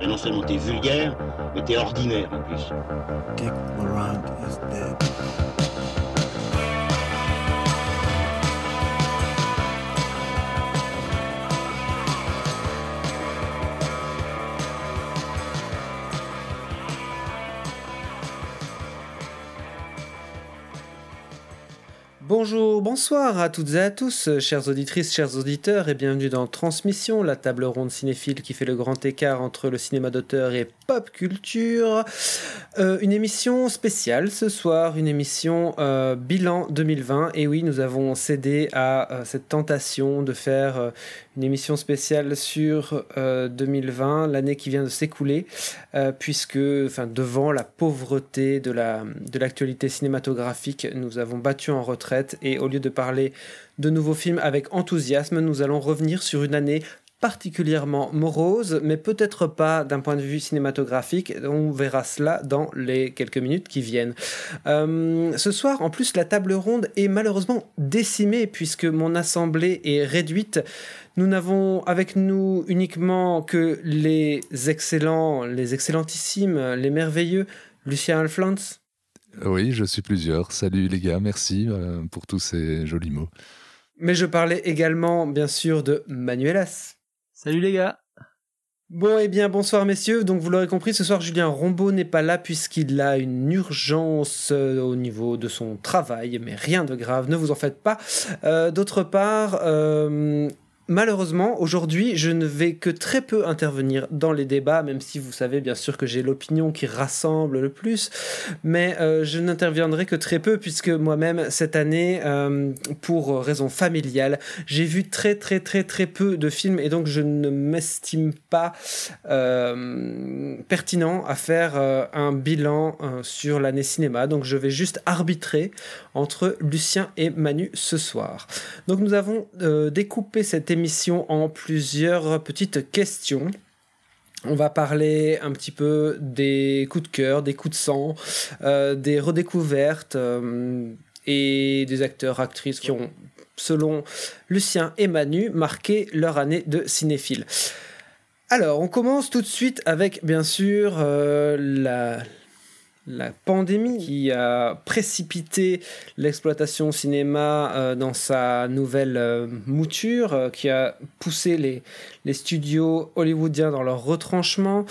Et non seulement t'es vulgaire, mais t'es ordinaire en plus. Dick Laurent is dead. Bonjour, bonsoir à toutes et à tous, chères auditrices, chers auditeurs, et bienvenue dans Transmission, la table ronde cinéphile qui fait le grand écart entre le cinéma d'auteur et pop culture. Euh, une émission spéciale ce soir, une émission euh, bilan 2020. Et oui, nous avons cédé à euh, cette tentation de faire une émission spéciale sur euh, 2020, l'année qui vient de s'écouler, puisque, devant la pauvreté de l'actualité cinématographique, nous avons battu en retraite et au lieu de parler de nouveaux films avec enthousiasme, nous allons revenir sur une année particulièrement morose, mais peut-être pas d'un point de vue cinématographique. On verra cela dans les quelques minutes qui viennent. Euh, ce soir, en plus, la table ronde est malheureusement décimée puisque mon assemblée est réduite. Nous n'avons avec nous uniquement que les excellents, les excellentissimes, les merveilleux Lucien Alflans. Oui, je suis plusieurs. Salut les gars, merci euh, pour tous ces jolis mots. Mais je parlais également, bien sûr, de Manuelas. Salut les gars Bon, eh bien, bonsoir messieurs. Donc, vous l'aurez compris, ce soir, Julien Rombaud n'est pas là puisqu'il a une urgence euh, au niveau de son travail, mais rien de grave, ne vous en faites pas. Euh, D'autre part, euh, malheureusement, aujourd'hui, je ne vais que très peu intervenir dans les débats, même si vous savez bien sûr que j'ai l'opinion qui rassemble le plus, mais euh, je n'interviendrai que très peu puisque moi-même, cette année, euh, pour raison familiale, j'ai vu très très très très peu de films et donc je ne m'estime pas euh, pertinent à faire un bilan sur l'année cinéma. Donc je vais juste arbitrer entre Lucien et Manu ce soir. Donc nous avons découpé cette émission en plusieurs petites questions. On va parler un petit peu des coups de cœur, des coups de sang, euh, des redécouvertes euh, et des acteurs, actrices qui ont, selon Lucien et Manu, marqué leur année de cinéphile. Alors, on commence tout de suite avec, bien sûr, euh, la, la pandémie qui a précipité l'exploitation cinéma euh, dans sa nouvelle euh, mouture, euh, qui a poussé les, les studios hollywoodiens dans leur retranchement,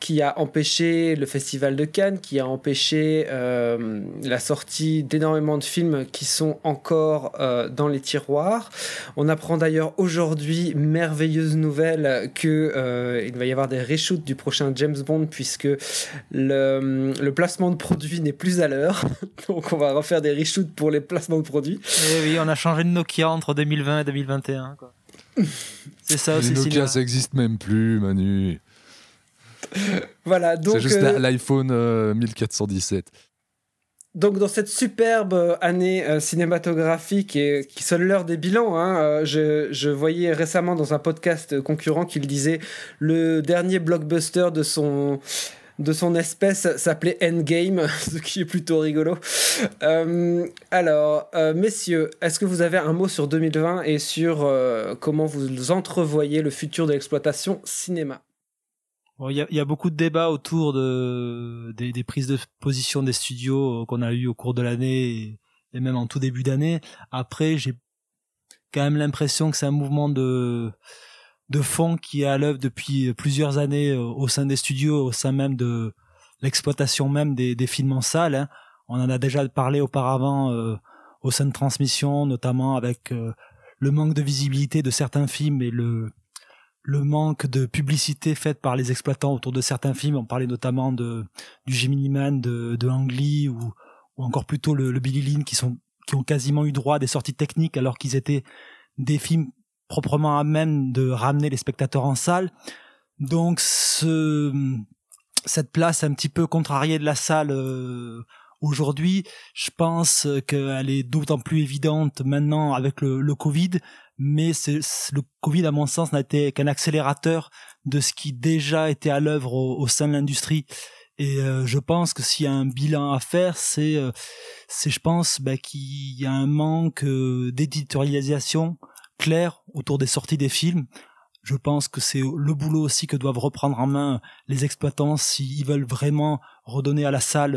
qui a empêché le Festival de Cannes, qui a empêché euh, la sortie d'énormément de films qui sont encore euh, dans les tiroirs. On apprend d'ailleurs aujourd'hui, merveilleuse nouvelle, que euh, il va y avoir des reshoots du prochain James Bond puisque le, le placement de produits n'est plus à l'heure. Donc on va refaire des reshoots pour les placements de produits. Eh oui, on a changé de Nokia entre 2020 et 2021. quoi. C'est ça les aussi. Nokia, cinéma. ça existe même plus, Manu. Voilà, donc C'est juste euh, l'iPhone euh, 1417. Donc dans cette superbe euh, année euh, cinématographique et qui sonne l'heure des bilans, hein, euh, je, je voyais récemment dans un podcast concurrent qu'il disait le dernier blockbuster de son de son espèce s'appelait Endgame, ce qui est plutôt rigolo. Euh, alors, euh, messieurs, est-ce que vous avez un mot sur 2020 et sur euh, comment vous entrevoyez le futur de l'exploitation cinéma? Il y, a, beaucoup de débats autour de, des, prises de position des studios euh, qu'on a eu au cours de l'année et, même en tout début d'année. Après, j'ai quand même l'impression que c'est un mouvement de fond qui est à l'œuvre depuis plusieurs années euh, au sein des studios, au sein même de l'exploitation même des, films en salle. hein. On en a déjà parlé auparavant euh, au sein de transmission, notamment avec le manque de visibilité de certains films et le le manque de publicité faite par les exploitants autour de certains films. On parlait notamment de du Gemini Man, de, de Ang Lee ou, ou encore plutôt le, le Billy Lynn qui sont qui ont quasiment eu droit à des sorties techniques alors qu'ils étaient des films proprement à même de ramener les spectateurs en salle. Donc ce cette place un petit peu contrariée de la salle euh, aujourd'hui, je pense qu'elle est d'autant plus évidente maintenant avec le, Covid, mais le Covid, à mon sens, n'a été qu'un accélérateur de ce qui déjà était à l'œuvre au, au sein de l'industrie Et euh, je pense que s'il y a un bilan à faire, c'est, euh, c'est, je pense, bah, qu'il y a un manque euh, d'éditorialisation claire autour des sorties des films. Je pense que c'est le boulot aussi que doivent reprendre en main les exploitants s'ils veulent vraiment redonner à la salle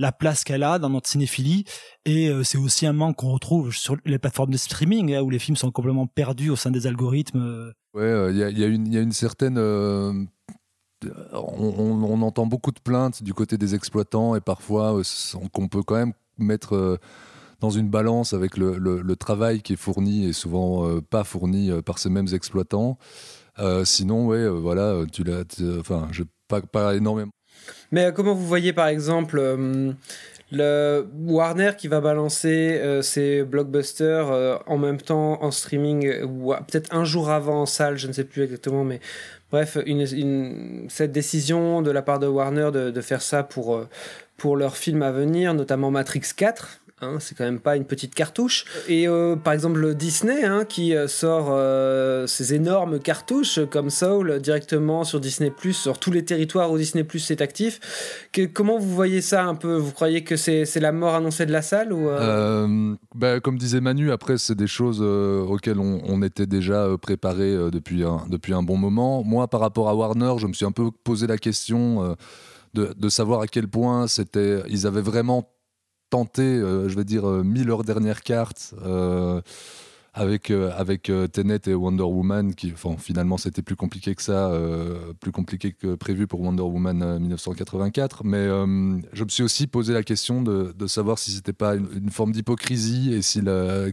la place qu'elle a dans notre cinéphilie. Et c'est aussi un manque qu'on retrouve sur les plateformes de streaming hein, où les films sont complètement perdus au sein des algorithmes. Ouais, il y, a, y, a une certaine on, entend beaucoup de plaintes du côté des exploitants et parfois euh, qu'on peut quand même mettre euh, dans une balance avec le, travail qui est fourni et souvent euh, pas fourni par ces mêmes exploitants. Euh, sinon, ouais, voilà, tu l'as, enfin, je pas, pas énormément. Mais comment vous voyez par exemple le Warner qui va balancer euh, ses blockbusters euh, en même temps en streaming ou peut-être un jour avant en salle, je ne sais plus exactement, mais bref, une, cette décision de la part de Warner de, faire ça pour, euh, pour leur film à venir, notamment Matrix 4, Hein, c'est quand même pas une petite cartouche. Et euh, par exemple Disney hein, qui euh, sort euh, ces énormes cartouches comme Soul directement sur Disney Plus, sur tous les territoires où Disney Plus est actif. Comment vous voyez ça un peu? Vous croyez que c'est la mort annoncée de la salle bah, Comme disait Manu, après c'est des choses auxquelles on, était déjà préparé depuis, un, depuis un bon moment. Moi par rapport à Warner, je me suis un peu posé la question de, de savoir à quel point ils avaient vraiment tenté, euh, je vais dire, euh, mis leur dernière carte euh, avec, avec Tenet et Wonder Woman, qui finalement c'était plus compliqué que ça, plus compliqué que prévu pour Wonder Woman 1984. Mais je me suis aussi posé la question de, savoir si c'était pas une, forme d'hypocrisie et si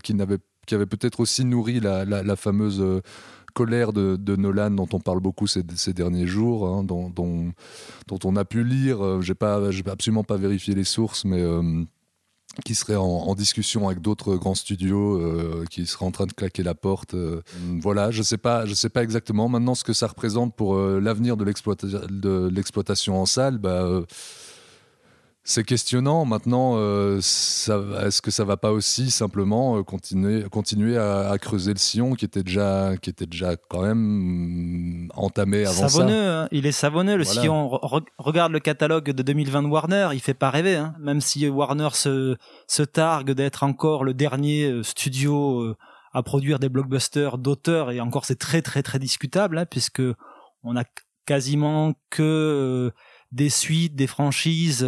qui n'avait qui avait peut-être aussi nourri la, la, la fameuse colère de, Nolan dont on parle beaucoup ces, derniers jours, hein, dont, dont, dont, on a pu lire. J'ai pas, j'ai absolument pas vérifié les sources, mais euh, qui serait en, en, discussion avec d'autres grands studios, euh, qui seraient en train de claquer la porte. Euh, voilà, je sais pas, je sais pas exactement maintenant ce que ça représente pour euh, l'avenir de l'exploitation en salle. Bah, c'est questionnant. Maintenant, euh, est-ce que ça va pas aussi simplement euh, continuer, continuer à, à, creuser le sillon qui était déjà, qui était déjà quand même mm, entamé avant savonneux, ça hein. Il est savonneux, le voilà. sillon. Re regarde le catalogue de 2020 de Warner, il fait pas rêver. Hein. Même si Warner se, se targue d'être encore le dernier euh, studio à produire des blockbusters d'auteurs, et encore c'est très très très discutable, hein, puisque on a quasiment que des suites, des franchises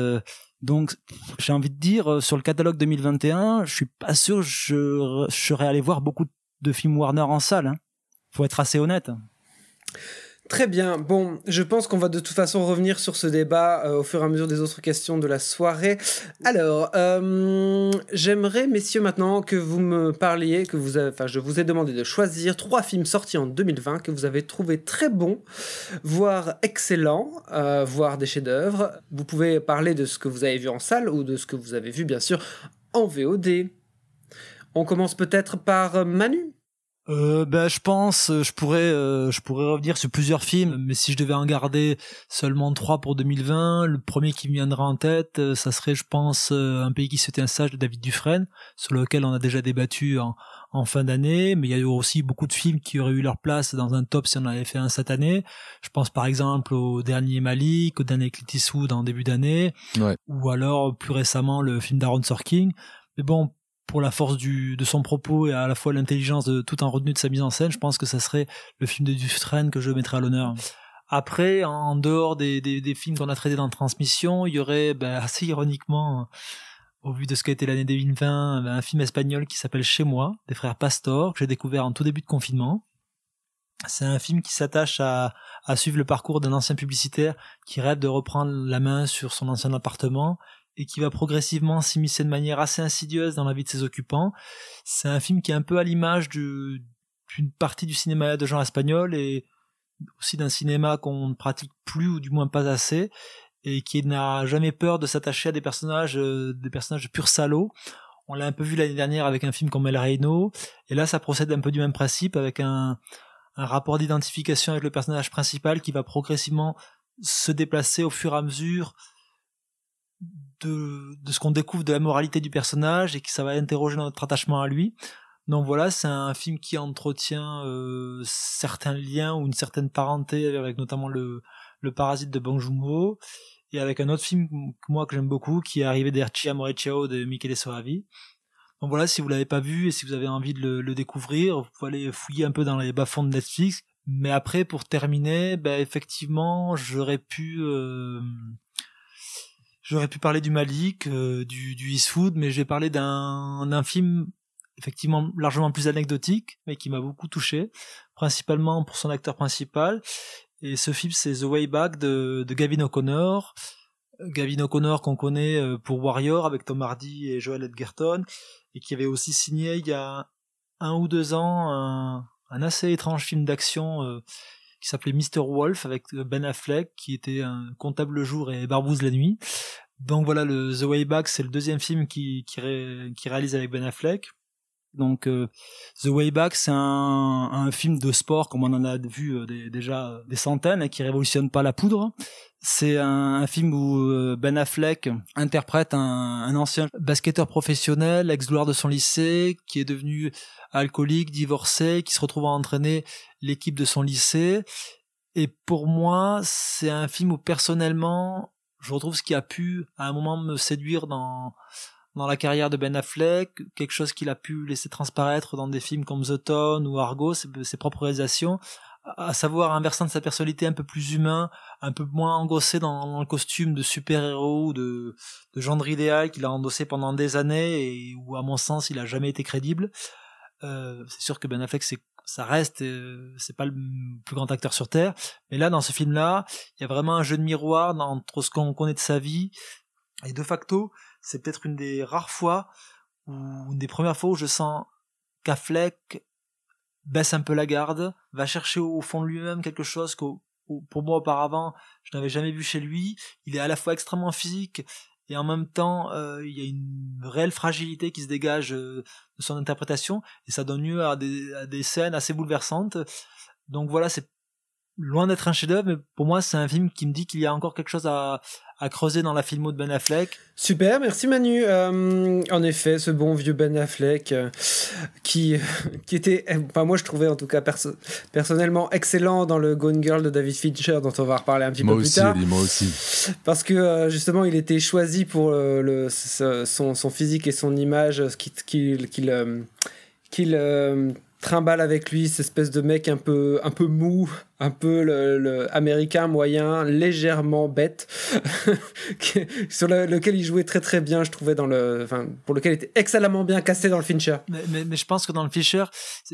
donc, j'ai envie de dire, euh, sur le catalogue 2021, je suis pas sûr je, je serais allé voir beaucoup de films Warner en salle. Hein. Faut être assez honnête. Très bien. Bon, je pense qu'on va de toute façon revenir sur ce débat euh, au fur et à mesure des autres questions de la soirée. Alors, euh, j'aimerais, messieurs, maintenant que vous me parliez, que vous, avez, enfin, je vous ai demandé de choisir trois films sortis en 2020 que vous avez trouvé très bons, voire excellents, euh, voire des chefs-d'œuvre. Vous pouvez parler de ce que vous avez vu en salle ou de ce que vous avez vu, bien sûr, en VOD. On commence peut-être par Manu euh, ben, je pense, je pourrais, euh, je pourrais revenir sur plusieurs films, mais si je devais en garder seulement trois pour 2020, le premier qui me viendra en tête, euh, ça serait, je pense, euh, un pays qui c'était un sage de David Dufresne, sur lequel on a déjà débattu en, en fin d'année, mais il y a eu aussi beaucoup de films qui auraient eu leur place dans un top si on avait fait un cette année. Je pense par exemple au dernier Malik, au dernier Clint Eastwood en début d'année, ouais. ou alors plus récemment le film d'Aaron Sorkin. Mais bon, pour la force du, de son propos et à la fois l'intelligence de tout en retenue de sa mise en scène, je pense que ça serait le film de Dufresne que je mettrais à l'honneur. Après, en dehors des, des, des films qu'on a traités dans Transmission, il y aurait ben, assez ironiquement, au vu de ce qu'a été l'année 2020, ben, un film espagnol qui s'appelle Chez moi, des frères Pastor, que j'ai découvert en tout début de confinement. C'est un film qui s'attache à, à suivre le parcours d'un ancien publicitaire qui rêve de reprendre la main sur son ancien appartement et qui va progressivement s'immiscer de manière assez insidieuse dans la vie de ses occupants. C'est un film qui est un peu à l'image d'une partie du cinéma de genre espagnol et aussi d'un cinéma qu'on ne pratique plus ou du moins pas assez et qui n'a jamais peur de s'attacher à des personnages euh, des personnages purs salauds. On l'a un peu vu l'année dernière avec un film comme El Reino et là ça procède un peu du même principe avec un, un rapport d'identification avec le personnage principal qui va progressivement se déplacer au fur et à mesure de, de ce qu'on découvre de la moralité du personnage et que ça va interroger notre attachement à lui. Donc voilà, c'est un film qui entretient euh, certains liens ou une certaine parenté avec notamment le, Le Parasite de Bong Joon-ho, et avec un autre film que moi que j'aime beaucoup, qui est arrivé d'Erchi Amore Ciao de Michele Soavi. Donc voilà, si vous l'avez pas vu et si vous avez envie de le, découvrir, vous pouvez aller fouiller un peu dans les bas-fonds de Netflix. Mais après, pour terminer, ben effectivement, j'aurais pu, euh, j'aurais pu parler du Malik, euh, du, du Eastwood, mais je vais parler d'un, d'un film effectivement largement plus anecdotique, mais qui m'a beaucoup touché, principalement pour son acteur principal. Et ce film, c'est The Way Back de, de Gavin O'Connor. Gavin O'Connor qu'on connaît euh, pour Warrior avec Tom Hardy et Joel Edgerton, et qui avait aussi signé il y a un ou deux ans un, un assez étrange film d'action euh, qui s'appelait Mr. Wolf avec Ben Affleck, qui était un comptable le jour et barbouze la nuit. Donc voilà, le The Way Back, c'est le deuxième film qui, qui, réalise avec Ben Affleck. Donc euh, The Way Back, c'est un, un, film de sport comme on en a vu euh, déjà des centaines et qui révolutionne pas la poudre. C'est un, film où euh, Ben Affleck interprète un, un ancien basketteur professionnel, ex-gloire de son lycée, qui est devenu alcoolique, divorcé, qui se retrouve à entraîner l'équipe de son lycée. Et pour moi, c'est un film où personnellement, je retrouve ce qui a pu à un moment me séduire dans dans la carrière de Ben Affleck, quelque chose qu'il a pu laisser transparaître dans des films comme The Town ou Argo, ses, propres réalisations, à savoir un versant de sa personnalité un peu plus humain, un peu moins engossé dans, le costume de super-héros ou de, de gendre idéal qu'il a endossé pendant des années et où, à mon sens, il a jamais été crédible. Euh, c'est sûr que Ben Affleck, c'est ça reste, euh, c'est pas le plus grand acteur sur terre, mais là dans ce film-là, il y a vraiment un jeu de miroir entre ce qu'on connaît de sa vie et de facto, c'est peut-être une des rares fois ou une des premières fois où je sens qu'Affleck baisse un peu la garde, va chercher au fond de lui-même quelque chose que pour moi auparavant je n'avais jamais vu chez lui. Il est à la fois extrêmement physique et en même temps euh, il y a une réelle fragilité qui se dégage euh, de son interprétation et ça donne lieu à des, à des scènes assez bouleversantes. Donc voilà, c'est loin d'être un chef-d'œuvre, mais pour moi, c'est un film qui me dit qu'il y a encore quelque chose à, à creuser dans la filmo de Ben Affleck. Super, merci Manu. Euh, en effet, ce bon vieux Ben Affleck euh, qui, qui était, enfin moi je trouvais en tout cas personnellement excellent dans le Gone Girl de David Fincher dont on va reparler un petit peu plus tard. moi aussi. Parce que euh, justement il était choisi pour le, son, son, physique et son image, qu'il qu'il qu'il trimballe avec lui cette espèce de mec un peu un peu mou un peu le, américain moyen légèrement bête sur lequel il jouait très très bien je trouvais dans le enfin pour lequel il était excellemment bien cassé dans le Fincher. Mais, mais, je pense que dans le Fincher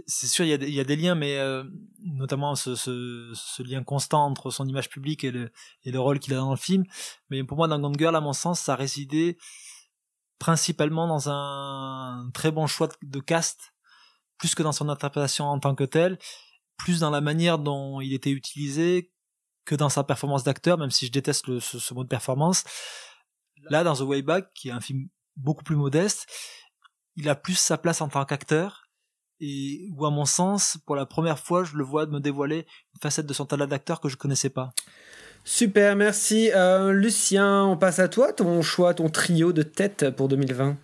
c'est sûr il y, a des, il y a des liens mais euh, notamment ce, ce, ce, lien constant entre son image publique et le, et le rôle qu'il a dans le film. Mais pour moi dans Gone Girl à mon sens ça résidait principalement dans un très bon choix de cast plus que dans son interprétation en tant que telle, plus dans la manière dont il était utilisé que dans sa performance d'acteur, même si je déteste le, ce, mot de performance. Là, dans The Way Back, qui est un film beaucoup plus modeste, il a plus sa place en tant qu'acteur, et où à mon sens, pour la première fois, je le vois me dévoiler une facette de son talent d'acteur que je connaissais pas. Super, merci. Euh, Lucien, on passe à toi, ton choix, ton trio de tête pour 2020.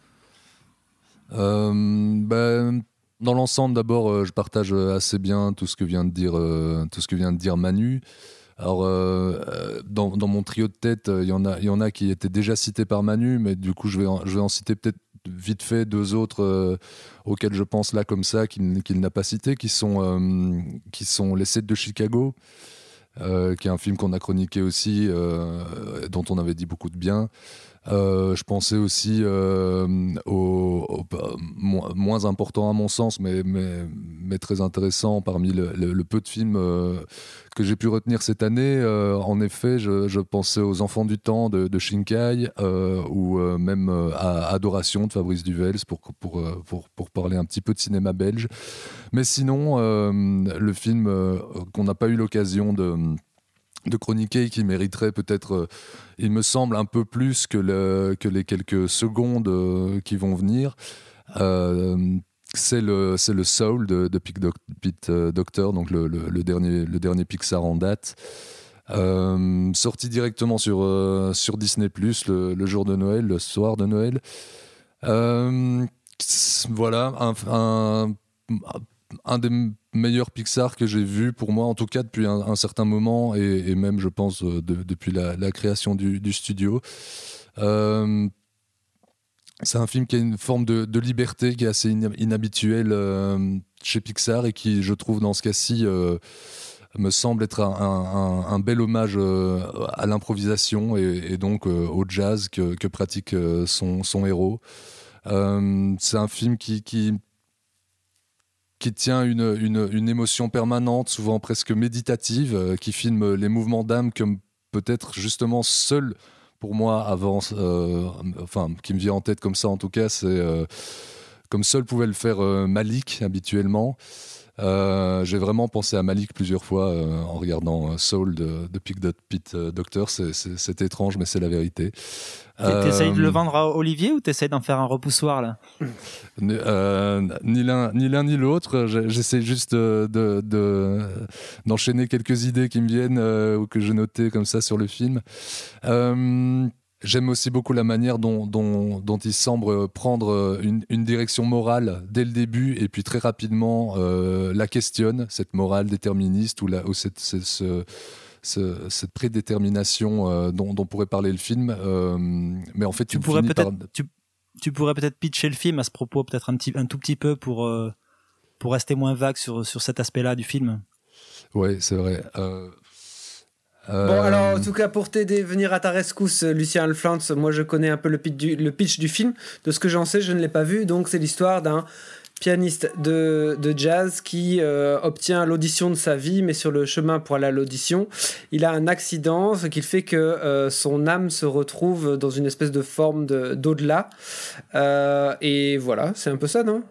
Euh, ben, dans l'ensemble, d'abord, euh, je partage euh, assez bien tout ce que vient de dire, euh, tout ce que vient de dire Manu. Alors, dans, mon trio de tête, il y, en a, y en a qui étaient déjà cités par Manu, mais du coup, je vais en, je vais en citer peut-être vite fait deux autres auxquels je pense là comme ça, qu'il n'a pas cité, qui sont, qui sont Les 7 de Chicago, qui est un film qu'on a chroniqué aussi, dont on avait dit beaucoup de bien. Euh, je pensais aussi euh, au, bah, moins important à mon sens, mais, mais, très intéressant parmi le, peu de films euh, que j'ai pu retenir cette année. En effet, je, pensais aux Enfants du Temps de, Shinkai ou même à Adoration de Fabrice Duvels pour, pour, pour, parler un petit peu de cinéma belge. Mais sinon, le film qu'on n'a pas eu l'occasion de de chroniquer qui mériterait peut-être, euh, il me semble, un peu plus que, le, que les quelques secondes euh, qui vont venir. Euh, c'est le, c'est le Soul de, de Pete Doctor, donc le, le, dernier, le dernier Pixar en date. sorti directement sur, sur Disney Plus le, jour de Noël, le soir de Noël. voilà, un, un, un des meilleurs Pixar que j'ai vu pour moi, en tout cas depuis un, certain moment, et, même, je pense, depuis la, création du, studio. c'est un film qui a une forme de, liberté qui est assez inhabituelle chez Pixar et qui, je trouve, dans ce cas-ci, me semble être un, bel hommage euh, à l'improvisation et, donc euh, au jazz que, pratique euh, son, héros. c'est un film qui, qui tient une, émotion permanente, souvent presque méditative, qui filme les mouvements d'âme comme peut-être justement seul pour moi avant, enfin qui me vient en tête comme ça en tout cas, c'est comme seul pouvait le faire Malik habituellement. Euh, j'ai vraiment pensé à Malik plusieurs fois euh, en regardant euh, Soul de, de Pete Doctor. C'est étrange, mais c'est la vérité. T'essayes de le vendre à Olivier ou t'essayes d'en faire un repoussoir là? Ni l'un ni l'un ni l'autre. J'essaie juste d'enchaîner de, d'enchaîner quelques idées qui me viennent ou que j'ai notées comme ça sur le film. J'aime aussi beaucoup la manière dont, dont, il semble prendre une, direction morale dès le début et puis très rapidement euh, la questionne, cette morale déterministe ou, la, ou cette, cette, prédétermination euh, dont, pourrait parler le film. Euh, mais en fait, tu, pourrais peut-être tu, pourrais peut-être pitcher le film à ce propos, peut-être un, petit, un tout petit peu pour, pour rester moins vague sur, sur cet aspect-là du film. Oui, c'est vrai. Euh, bon, alors, en tout cas, pour t'aider, venir à ta rescousse, Lucien Alflans, moi je connais un peu le pitch du, film. De ce que j'en sais, je ne l'ai pas vu. Donc, c'est l'histoire d'un pianiste de, de, jazz qui euh, obtient l'audition de sa vie, mais sur le chemin pour aller à l'audition, il a un accident, ce qui fait que euh, son âme se retrouve dans une espèce de forme d'au-delà. et voilà, c'est un peu ça, non?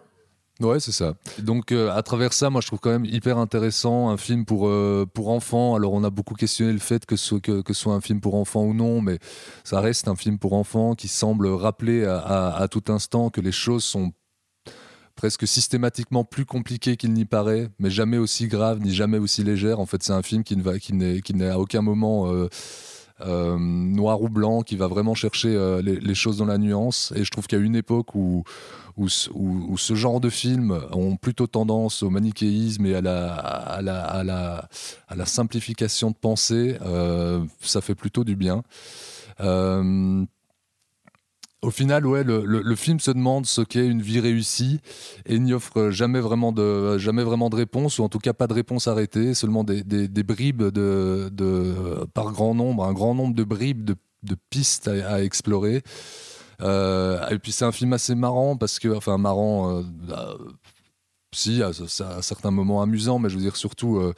Ouais, c'est ça. Donc, euh, à travers ça, moi, je trouve quand même hyper intéressant un film pour, euh, pour enfants. Alors, on a beaucoup questionné le fait que ce, que, soit un film pour enfants ou non, mais ça reste un film pour enfants qui semble rappeler à, tout instant que les choses sont presque systématiquement plus compliquées qu'il n'y paraît, mais jamais aussi graves ni jamais aussi légères. En fait, c'est un film qui ne va, qui n'est, qui n'est à aucun moment euh, noir ou blanc, qui va vraiment chercher les, les, choses dans la nuance. Et je trouve qu'il y a une époque où où, ce genre de films ont plutôt tendance au manichéisme et à la, simplification de pensée, euh, ça fait plutôt du bien. Euh, au final, ouais, le, film se demande ce qu'est une vie réussie et n'y offre jamais vraiment de, jamais vraiment de réponse, ou en tout cas pas de réponse arrêtée, seulement des, bribes de, par grand nombre, un grand nombre de bribes de, pistes à explorer. Euh, et puis c'est un film assez marrant parce que, enfin marrant, euh, bah, si, à, certains moments amusant, mais je veux dire surtout euh,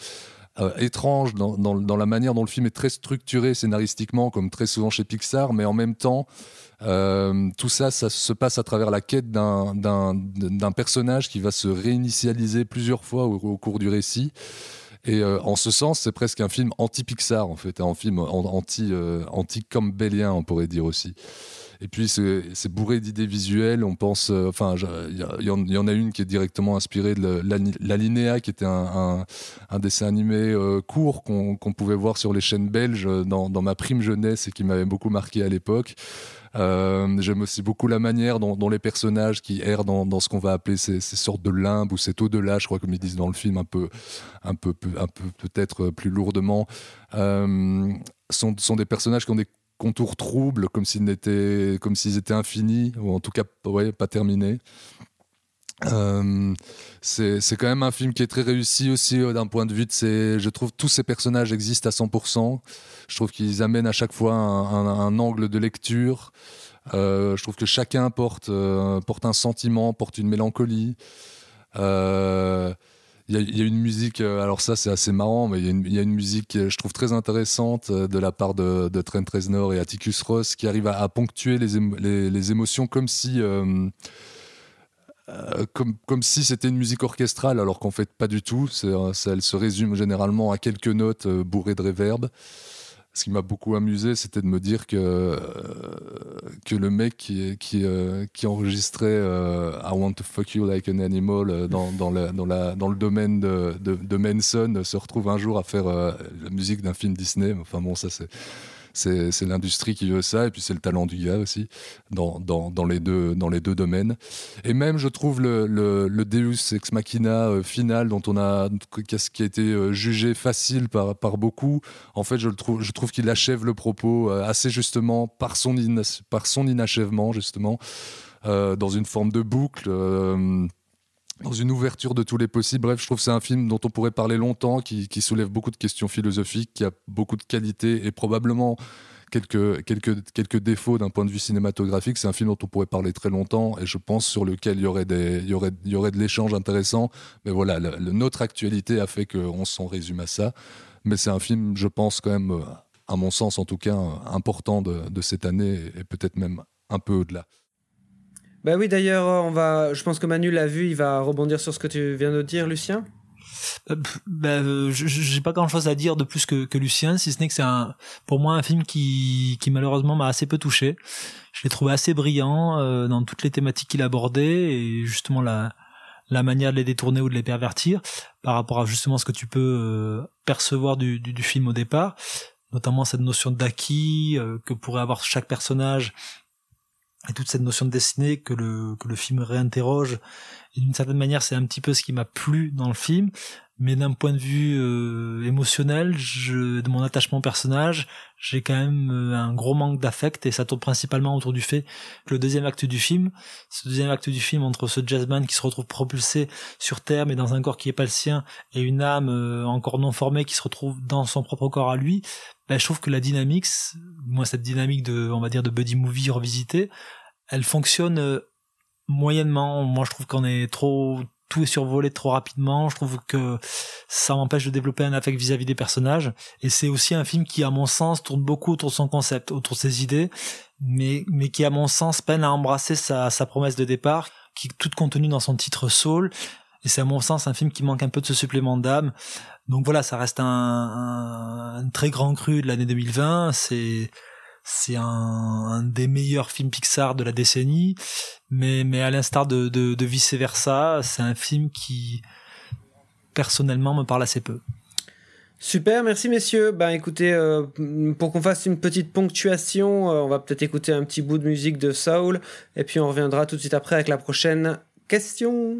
étrange dans, la manière dont le film est très structuré scénaristiquement, comme très souvent chez Pixar, mais en même temps, tout ça, ça se passe à travers la quête d'un personnage qui va se réinitialiser plusieurs fois au, cours du récit. Et en ce sens, c'est presque un film anti-Pixar, en fait, un film anti, anti-Campbellien, on pourrait dire aussi. Et puis c'est bourré d'idées visuelles. On pense, euh, enfin, il y, en a une qui est directement inspirée de l'Alinéa, qui était un, dessin animé euh, court qu'on pouvait voir sur les chaînes belges dans, ma prime jeunesse et qui m'avait beaucoup marqué à l'époque. Euh, j'aime aussi beaucoup la manière dont, les personnages qui errent dans, ce qu'on va appeler ces, sortes de limbes ou cet au-delà, je crois comme ils disent dans le film, un peu, un peu, un peu peut-être plus lourdement, sont des personnages qui ont des contours troubles, comme s'ils étaient, comme s'ils étaient infinis, ou en tout cas ouais, pas terminés. Euh, c'est quand même un film qui est très réussi aussi euh, d'un point de vue de ces. Je trouve tous ces personnages existent à 100%. Je trouve qu'ils amènent à chaque fois un, angle de lecture. Euh, je trouve que chacun porte, porte un sentiment, porte une mélancolie. Il y, a une musique, euh, alors ça c'est assez marrant, mais il y, a une musique je trouve très intéressante euh, de la part de, Trent Reznor et Atticus Ross qui arrive à, ponctuer les, émotions comme si, euh, comme, si c'était une musique orchestrale, alors qu'en fait pas du tout. elle se résume généralement à quelques notes bourrées de réverb ce qui m'a beaucoup amusé, c'était de me dire que, euh, que le mec qui, euh, qui enregistrait euh, I Want to Fuck You Like an Animal dans, dans, le, domaine de, de, Manson se retrouve un jour à faire la musique d'un film Disney. Enfin bon, ça c'est c'est l'industrie qui veut ça, et puis c'est le talent du gars aussi, dans, dans, dans, les deux, dans les deux domaines. Et même, je trouve, le, le, Deus Ex Machina euh, final, dont on a, qui a été euh, jugé facile par, par beaucoup, en fait, je, le trouve, je trouve qu'il achève le propos euh, assez justement par son, par son inachèvement, justement, dans une forme de boucle dans une ouverture de tous les possibles. Bref, je trouve que c'est un film dont on pourrait parler longtemps, qui, soulève beaucoup de questions philosophiques, qui a beaucoup de qualités et probablement quelques, quelques, quelques défauts d'un point de vue cinématographique. C'est un film dont on pourrait parler très longtemps et je pense sur lequel il y aurait, des, y aurait, y aurait de l'échange intéressant. Mais voilà, notre actualité a fait qu'on s'en résume à ça. Mais c'est un film, je pense, quand même, à mon sens en tout cas, important de, de cette année et peut-être même un peu au-delà. Bah oui, d'ailleurs, on va. Je pense que Manu l'a vu. Il va rebondir sur ce que tu viens de dire, Lucien. Euh, bah, euh, j'ai pas grand chose à dire de plus que, que Lucien, si ce n'est que c'est pour moi, un film qui, qui malheureusement m'a assez peu touché. Je l'ai trouvé assez brillant euh, dans toutes les thématiques qu'il abordait et justement la, la manière de les détourner ou de les pervertir par rapport à justement ce que tu peux percevoir du, du, du, film au départ, notamment cette notion d'acquis que pourrait avoir chaque personnage et toute cette notion de destinée que le, que le film réinterroge. Et d'une certaine manière, c'est un petit peu ce qui m'a plu dans le film. Mais d'un point de vue euh, émotionnel, de mon attachement au personnage, j'ai quand même euh, un gros manque d'affect et ça tourne principalement autour du fait que le deuxième acte du film, ce deuxième acte du film entre ce jazzman qui se retrouve propulsé sur Terre mais dans un corps qui est pas le sien et une âme euh, encore non formée qui se retrouve dans son propre corps à lui, ben, je trouve que la dynamique, moi cette dynamique de, on va dire, de buddy movie revisité, elle fonctionne euh, moyennement. Moi, je trouve qu'on est trop, tout est survolé trop rapidement. Je trouve que ça m'empêche de développer un affect vis-à-vis des personnages. Et c'est aussi un film qui, à mon sens, tourne beaucoup autour de son concept, autour de ses idées, mais, mais qui, à mon sens, peine à embrasser sa, sa promesse de départ, qui est toute contenue dans son titre Soul. Et c'est à mon sens un film qui manque un peu de ce supplément d'âme. Donc voilà, ça reste un, très grand cru de l'année 2020. C'est c'est un, des meilleurs films Pixar de la décennie, mais mais à l'instar de, de, vice versa, c'est un film qui personnellement me parle assez peu. Super, merci messieurs. Ben écoutez, euh, pour qu'on fasse une petite ponctuation, euh, on va peut-être écouter un petit bout de musique de Soul, et puis on reviendra tout de suite après avec la prochaine question.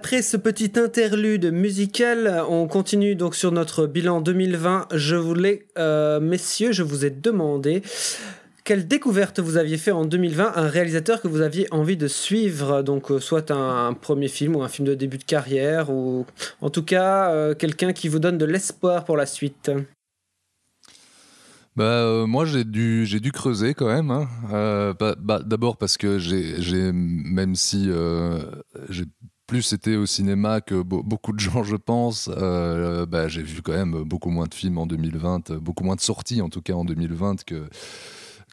Après ce petit interlude musical, on continue donc sur notre bilan 2020. Je voulais, euh, messieurs, je vous ai demandé quelle découverte vous aviez fait en 2020, un réalisateur que vous aviez envie de suivre, donc euh, soit un, premier film ou un film de début de carrière, ou en tout cas euh, quelqu'un qui vous donne de l'espoir pour la suite. Bah, moi j'ai dû j'ai dû creuser quand même. Hein. Bah, bah, d'abord parce que j'ai même si j'ai plus été au cinéma que beaucoup de gens, je pense. Euh, bah, j'ai vu quand même beaucoup moins de films en 2020, beaucoup moins de sorties en tout cas en 2020 que,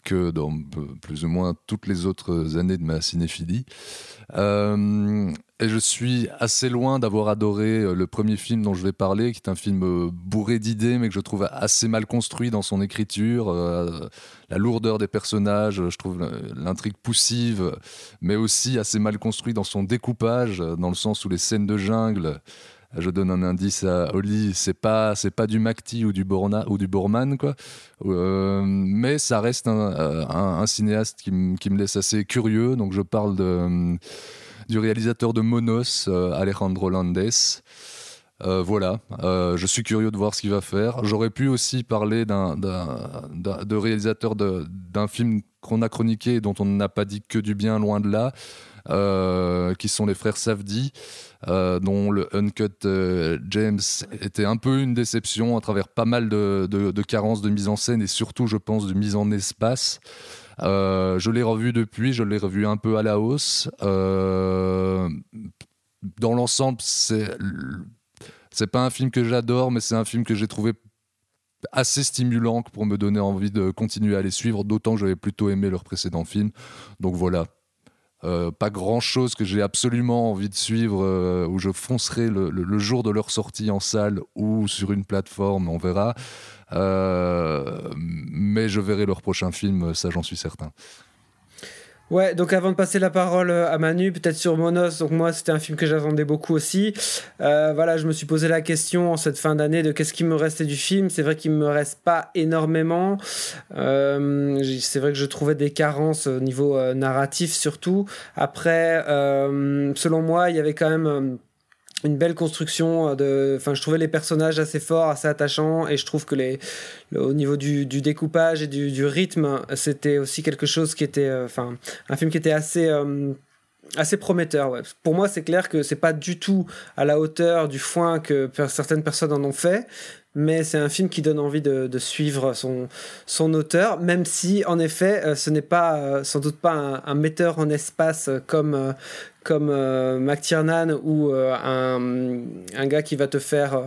que dans plus ou moins toutes les autres années de ma cinéphilie. Euh, et je suis assez loin d'avoir adoré euh, le premier film dont je vais parler, qui est un film euh, bourré d'idées, mais que je trouve assez mal construit dans son écriture. Euh, la lourdeur des personnages, je trouve l'intrigue poussive, mais aussi assez mal construit dans son découpage, dans le sens où les scènes de jungle. Je donne un indice à Oli, c'est pas c'est pas du Macti ou du Borna ou du Borman quoi, mais ça reste un, cinéaste qui, qui, me laisse assez curieux. Donc je parle de du réalisateur de Monos, euh, Alejandro Landes. Euh, voilà, euh, je suis curieux de voir ce qu'il va faire. J'aurais pu aussi parler d'un de réalisateur d'un film qu'on a chroniqué et dont on n'a pas dit que du bien, loin de là, qui sont les frères Savdi, dont le Uncut James était un peu une déception à travers pas mal de, de, carences de mise en scène et surtout, je pense, de mise en espace. Euh, je l'ai revu depuis, je l'ai revu un peu à la hausse. Euh, dans l'ensemble, c'est c'est pas un film que j'adore, mais c'est un film que j'ai trouvé assez stimulant pour me donner envie de continuer à les suivre, d'autant que j'avais plutôt aimé leur précédent film. Donc voilà, euh, pas grand chose que j'ai absolument envie de suivre, où je foncerai le, le, jour de leur sortie en salle ou sur une plateforme, on verra. Euh, mais je verrai leur prochain film, ça j'en suis certain. Ouais, donc avant de passer la parole à Manu, peut-être sur Monos, donc moi c'était un film que j'attendais beaucoup aussi. Euh, voilà, je me suis posé la question en cette fin d'année de qu'est-ce qui me restait du film. C'est vrai qu'il me reste pas énormément. Euh, c'est vrai que je trouvais des carences au niveau narratif surtout. Après, selon moi, il y avait quand même une belle construction euh, de enfin je trouvais les personnages assez forts assez attachants et je trouve que les au niveau du, découpage et du, rythme c'était aussi quelque chose qui était euh, enfin un film qui était assez euh, assez prometteur pour moi c'est clair que c'est pas du tout à la hauteur du foin que certaines personnes en ont fait mais c'est un film qui donne envie de, suivre son, son auteur, même si en effet ce n'est pas sans doute pas un, metteur en espace comme, comme euh, McTiernan ou euh, un, gars qui va te faire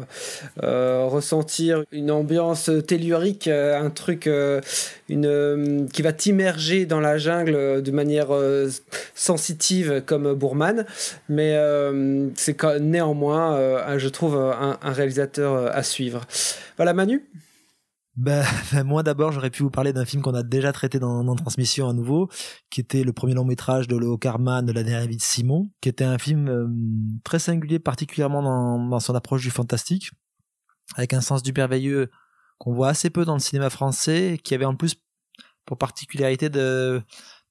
euh, ressentir une ambiance tellurique, un truc une, qui va t'immerger dans la jungle de manière sensitive comme Bourman. Mais c'est néanmoins, je trouve, un, réalisateur à suivre. Voilà Manu? Ben, moi d'abord, j'aurais pu vous parler d'un film qu'on a déjà traité dans, dans, Transmission à nouveau, qui était le premier long métrage de Leo Carman de la dernière vie de Simon, qui était un film euh, très singulier, particulièrement dans, dans, son approche du fantastique, avec un sens du merveilleux qu'on voit assez peu dans le cinéma français, qui avait en plus pour particularité de,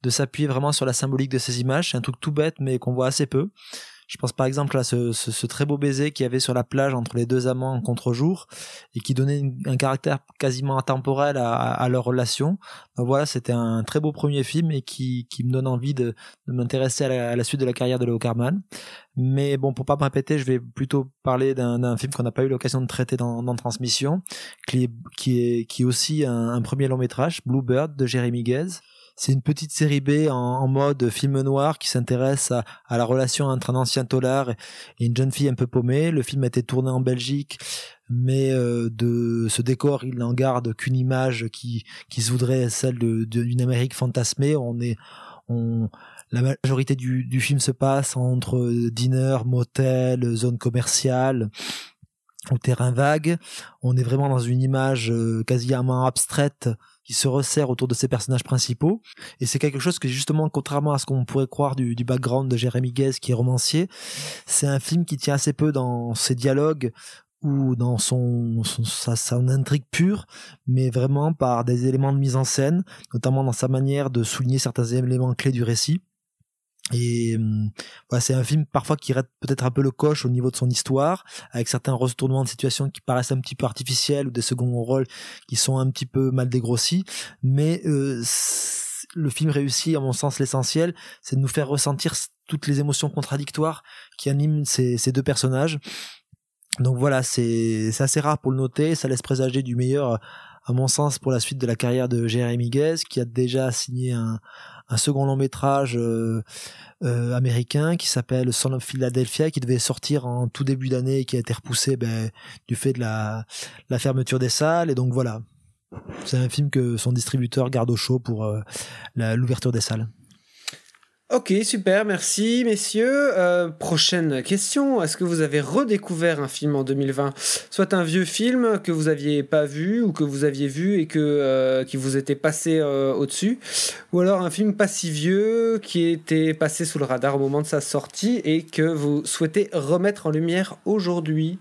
de s'appuyer vraiment sur la symbolique de ces images. C'est un truc tout bête, mais qu'on voit assez peu. Je pense par exemple à ce, ce, ce très beau baiser qu'il y avait sur la plage entre les deux amants en contre-jour et qui donnait un caractère quasiment intemporel à, à, leur relation. Donc voilà, c'était un très beau premier film et qui, qui me donne envie de, de m'intéresser à, la suite de la carrière de Leo Carman. Mais bon, pour pas me répéter, je vais plutôt parler d'un film qu'on n'a pas eu l'occasion de traiter dans, dans Transmission, qui est, qui est, qui est aussi un, un premier long métrage, Bluebird de Jérémy Guez c'est une petite série B en, mode film noir qui s'intéresse à, la relation entre un ancien tolard et une jeune fille un peu paumée. Le film a été tourné en Belgique, mais euh, de ce décor, il n'en garde qu'une image qui, qui se voudrait celle d'une Amérique fantasmée. On est, on, la majorité du, film se passe entre dîner, motel, zone commerciale au terrain vague. On est vraiment dans une image euh, quasiment abstraite qui se resserre autour de ses personnages principaux. Et c'est quelque chose que justement, contrairement à ce qu'on pourrait croire du, background de Jérémy Guez qui est romancier, c'est un film qui tient assez peu dans ses dialogues ou dans son, son intrigue pure, mais vraiment par des éléments de mise en scène, notamment dans sa manière de souligner certains éléments clés du récit Et voilà, c'est un film parfois qui rate peut-être un peu le coche au niveau de son histoire, avec certains retournements de situation qui paraissent un petit peu artificiels ou des seconds rôles qui sont un petit peu mal dégrossis. Mais euh, le film réussit, à mon sens, l'essentiel, c'est de nous faire ressentir toutes les émotions contradictoires qui animent ces deux personnages. Donc voilà, c'est assez rare pour le noter, ça laisse présager du meilleur, à mon sens, pour la suite de la carrière de Jérémy Guez, qui a déjà signé un, second long métrage euh, euh, américain qui s'appelle Son of Philadelphia qui devait sortir en tout début d'année et qui a été repoussé ben, du fait de la, la fermeture des salles. Et donc voilà. C'est un film que son distributeur garde au chaud pour euh, l'ouverture des salles Ok, super, merci messieurs. Euh, prochaine question, est-ce que vous avez redécouvert un film en 2020 Soit un vieux film que vous aviez pas vu ou que vous aviez vu et que, euh, qui vous était passé euh, au-dessus? Ou alors un film pas si vieux qui était passé sous le radar au moment de sa sortie et que vous souhaitez remettre en lumière aujourd'hui?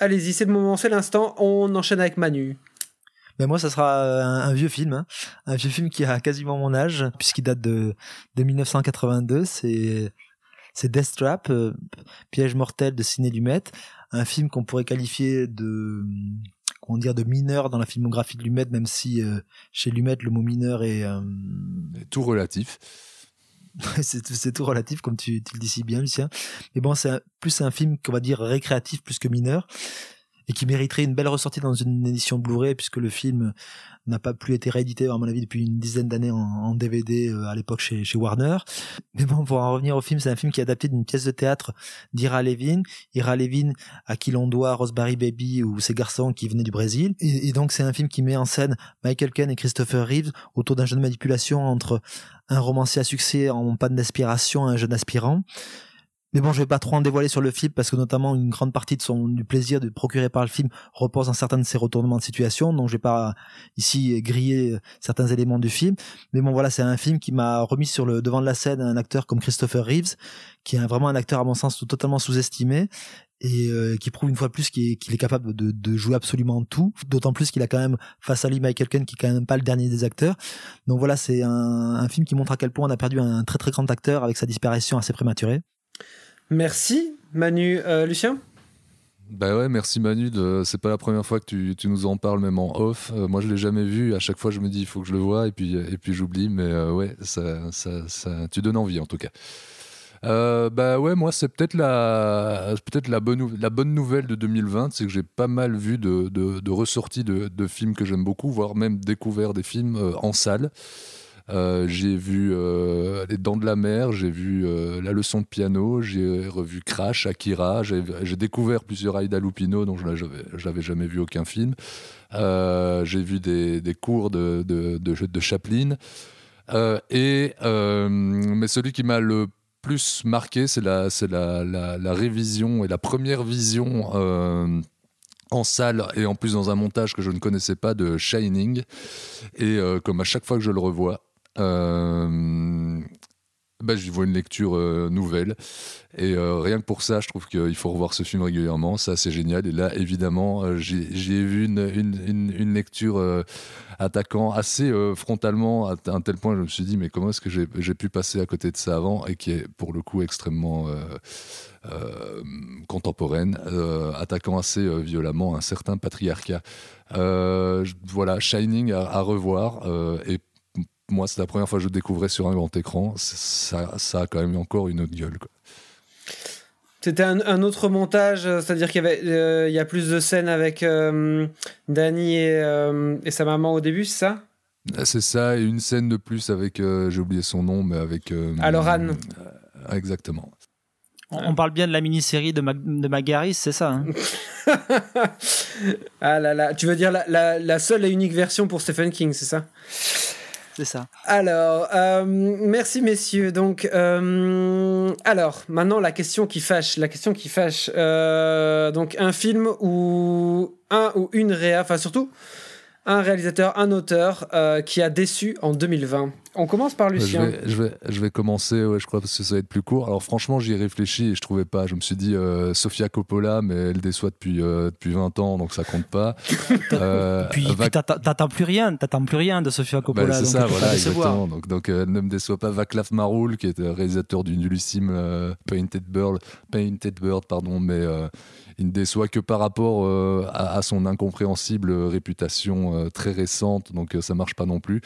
Allez-y, c'est le moment, c'est l'instant, on enchaîne avec Manu. Mais moi, ça sera euh, un, vieux film, hein. un vieux film qui a quasiment mon âge, puisqu'il date de, de 1982. C'est c'est Death Trap, euh, Piège mortel de Ciné Lumet, un film qu'on pourrait qualifier de comment dire de mineur dans la filmographie de Lumet, même si euh, chez Lumet le mot mineur est tout relatif. c'est tout relatif, comme tu, tu, le dis si bien, Lucien. Mais bon, c'est plus un film qu'on va dire récréatif plus que mineur et qui mériterait une belle ressortie dans une édition Blu-ray puisque le film n'a pas plus été réédité à mon avis depuis une dizaine d'années en, DVD euh, à l'époque chez, Warner. Mais bon, pour en revenir au film, c'est un film qui est adapté d'une pièce de théâtre d'Ira Levin. Ira Levin à qui l'on doit Rosemary Baby ou ses garçons qui venaient du Brésil. Et, et donc c'est un film qui met en scène Michael Caine et Christopher Reeves autour d'un jeu de manipulation entre un romancier à succès en panne d'aspiration et un jeune aspirant. Mais bon, je vais pas trop en dévoiler sur le film parce que notamment une grande partie de son du plaisir de procurer par le film repose dans certains de ses retournements de situation. Donc je vais pas ici griller certains éléments du film. Mais bon, voilà, c'est un film qui m'a remis sur le devant de la scène un acteur comme Christopher Reeves, qui est vraiment un acteur à mon sens totalement sous-estimé et euh, qui prouve une fois plus qu'il est, capable de, de, jouer absolument tout. D'autant plus qu'il a quand même face à lui Michael Caine qui est quand même pas le dernier des acteurs. Donc voilà, c'est un, un film qui montre à quel point on a perdu un très très grand acteur avec sa disparition assez prématurée. Merci Manu. Euh, Lucien bah ouais, merci Manu. De... C'est pas la première fois que tu, nous en parles, même en off. Euh, moi, je l'ai jamais vu. À chaque fois, je me dis, il faut que je le vois, et puis, et puis j'oublie. Mais euh, ouais, ça, ça, ça, tu donnes envie en tout cas. bah ouais, moi, c'est peut-être la, peut-être la bonne, la bonne nouvelle de 2020, c'est que j'ai pas mal vu de, de, de ressorties de, films que j'aime beaucoup, voire même découvert des films en salle. Euh, j'ai vu euh, Les Dents de la Mer, j'ai vu euh, La leçon de piano, j'ai revu Crash, Akira, j'ai découvert plusieurs Aida Lupino dont je n'avais jamais vu aucun film. j'ai vu des, cours de, Chaplin. et, mais celui qui m'a le plus marqué, c'est la, révision et la première vision en salle et en plus dans un montage que je ne connaissais pas de Shining. Et comme à chaque fois que je le revois, euh, bah, j'y vois une lecture euh, nouvelle. Et euh, rien que pour ça, je trouve qu'il faut revoir ce film régulièrement. Ça, c'est génial. Et là, évidemment, j'ai vu une, une, lecture attaquant assez frontalement, à un tel point, je me suis dit, mais comment est-ce que j'ai pu passer à côté de ça avant Et qui est, pour le coup, extrêmement contemporaine, attaquant assez violemment un certain patriarcat. voilà, Shining à revoir. et moi, c'est la première fois que je le découvrais sur un grand écran. Ça, ça a quand même encore une autre gueule. C'était un, autre montage, euh, c'est-à-dire qu'il y, avait, euh, il y a plus de scènes avec euh, Danny et, et, sa maman au début, c'est ça? C'est ça, et une scène de plus avec, j'ai oublié son nom, mais avec. Alors Anne. exactement. On, parle bien de la mini-série de, de Magaris, c'est ça hein? Ah là là, tu veux dire la, la, la seule et unique version pour Stephen King, c'est ça? C'est ça. Alors, euh, merci messieurs. Donc, euh, alors, maintenant la question qui fâche, la question qui fâche. Euh, donc, un film ou un ou une réa, enfin surtout un réalisateur, un auteur qui a déçu en 2020. On commence par Lucien. Je vais, je vais, je vais commencer, ouais, je crois, parce que ça va être plus court. Alors franchement, j'y ai réfléchi et je trouvais pas. Je me suis dit, euh, Sofia Coppola, mais elle déçoit depuis, euh, depuis 20 ans, donc ça compte pas. euh, puis, puis t'attends plus rien, t'attends plus rien de Sofia Coppola. Bah, c'est ça, voilà, exactement. Donc, donc elle ne me déçoit pas. Vaclav Maroul, qui est réalisateur du nullissime Painted Bird, Painted Bird, pardon, mais il ne déçoit que par rapport euh, à, son incompréhensible réputation euh, très récente, donc euh, ça marche pas non plus.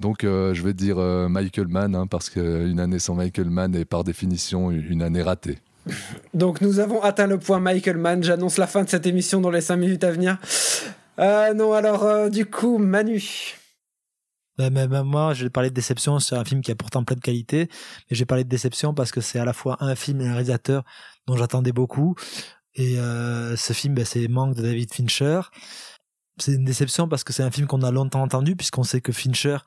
Donc je vais dire Michael Mann, hein, parce qu'une année sans Michael Mann est par définition une année ratée. Donc nous avons atteint le point Michael Mann. J'annonce la fin de cette émission dans les 5 minutes à venir. non, alors du coup, Manu. Bah, moi, je vais parler de déception sur un film qui a pourtant plein de qualités, mais j'ai parlé de déception parce que c'est à la fois un film et un réalisateur dont j'attendais beaucoup. Et euh, ce film, ben, c'est Manque de David Fincher. C'est une déception parce que c'est un film qu'on a longtemps entendu, puisqu'on sait que Fincher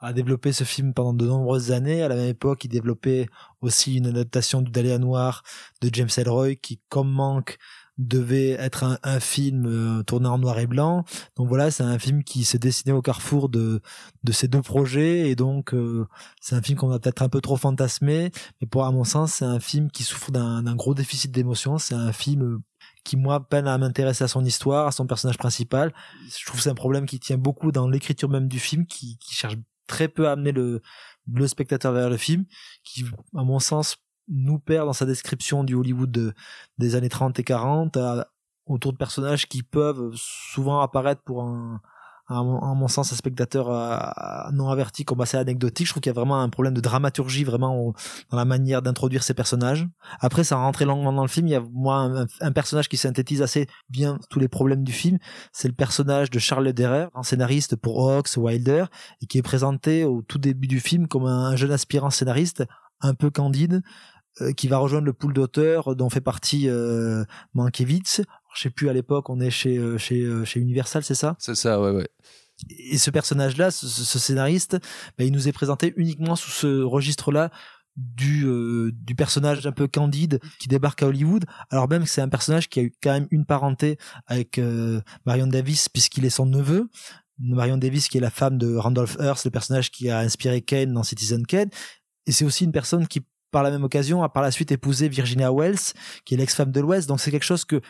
a développé ce film pendant de nombreuses années. À la même époque, il développait aussi une adaptation du Dahlia Noir de James Ellroy, qui, comme Manque, devait être un, film euh, tourné en noir et blanc. Donc voilà, c'est un film qui s'est dessiné au carrefour de, de ces deux projets et donc euh, c'est un film qu'on a peut-être un peu trop fantasmé, mais pour à mon sens, c'est un film qui souffre d'un gros déficit d'émotion. C'est un film euh, qui moi peine à m'intéresser à son histoire, à son personnage principal. Je trouve c'est un problème qui tient beaucoup dans l'écriture même du film, qui, cherche très peu à amener le, le spectateur vers le film, qui à mon sens nous perd dans sa description du Hollywood de, des années 30 et 40 autour de personnages qui peuvent souvent apparaître pour un, à mon, sens, un spectateur non averti comme assez anecdotique. Je trouve qu'il y a vraiment un problème de dramaturgie vraiment dans la manière d'introduire ces personnages. Après, ça rentrer longuement dans le film. Il y a moi un, personnage qui synthétise assez bien tous les problèmes du film. C'est le personnage de Charles Derer, un scénariste pour Hawks, Wilder, et qui est présenté au tout début du film comme un jeune aspirant scénariste un peu candide, euh, qui va rejoindre le pool d'auteurs dont fait partie euh, Mankiewicz. Je sais plus à l'époque, on est chez euh, chez euh, chez Universal, c'est ça? C'est ça, ouais, ouais. Et ce personnage-là, ce, ce, scénariste, bah, il nous est présenté uniquement sous ce registre-là du du personnage un peu candide qui débarque à Hollywood alors même que c'est un personnage qui a eu quand même une parenté avec Marion Davis puisqu'il est son neveu Marion Davis qui est la femme de Randolph Hearst le personnage qui a inspiré Kane dans Citizen Kane et c'est aussi une personne qui par la même occasion a par la suite épousé Virginia Wells, qui est l'ex-femme de l'Ouest. Donc c'est quelque chose que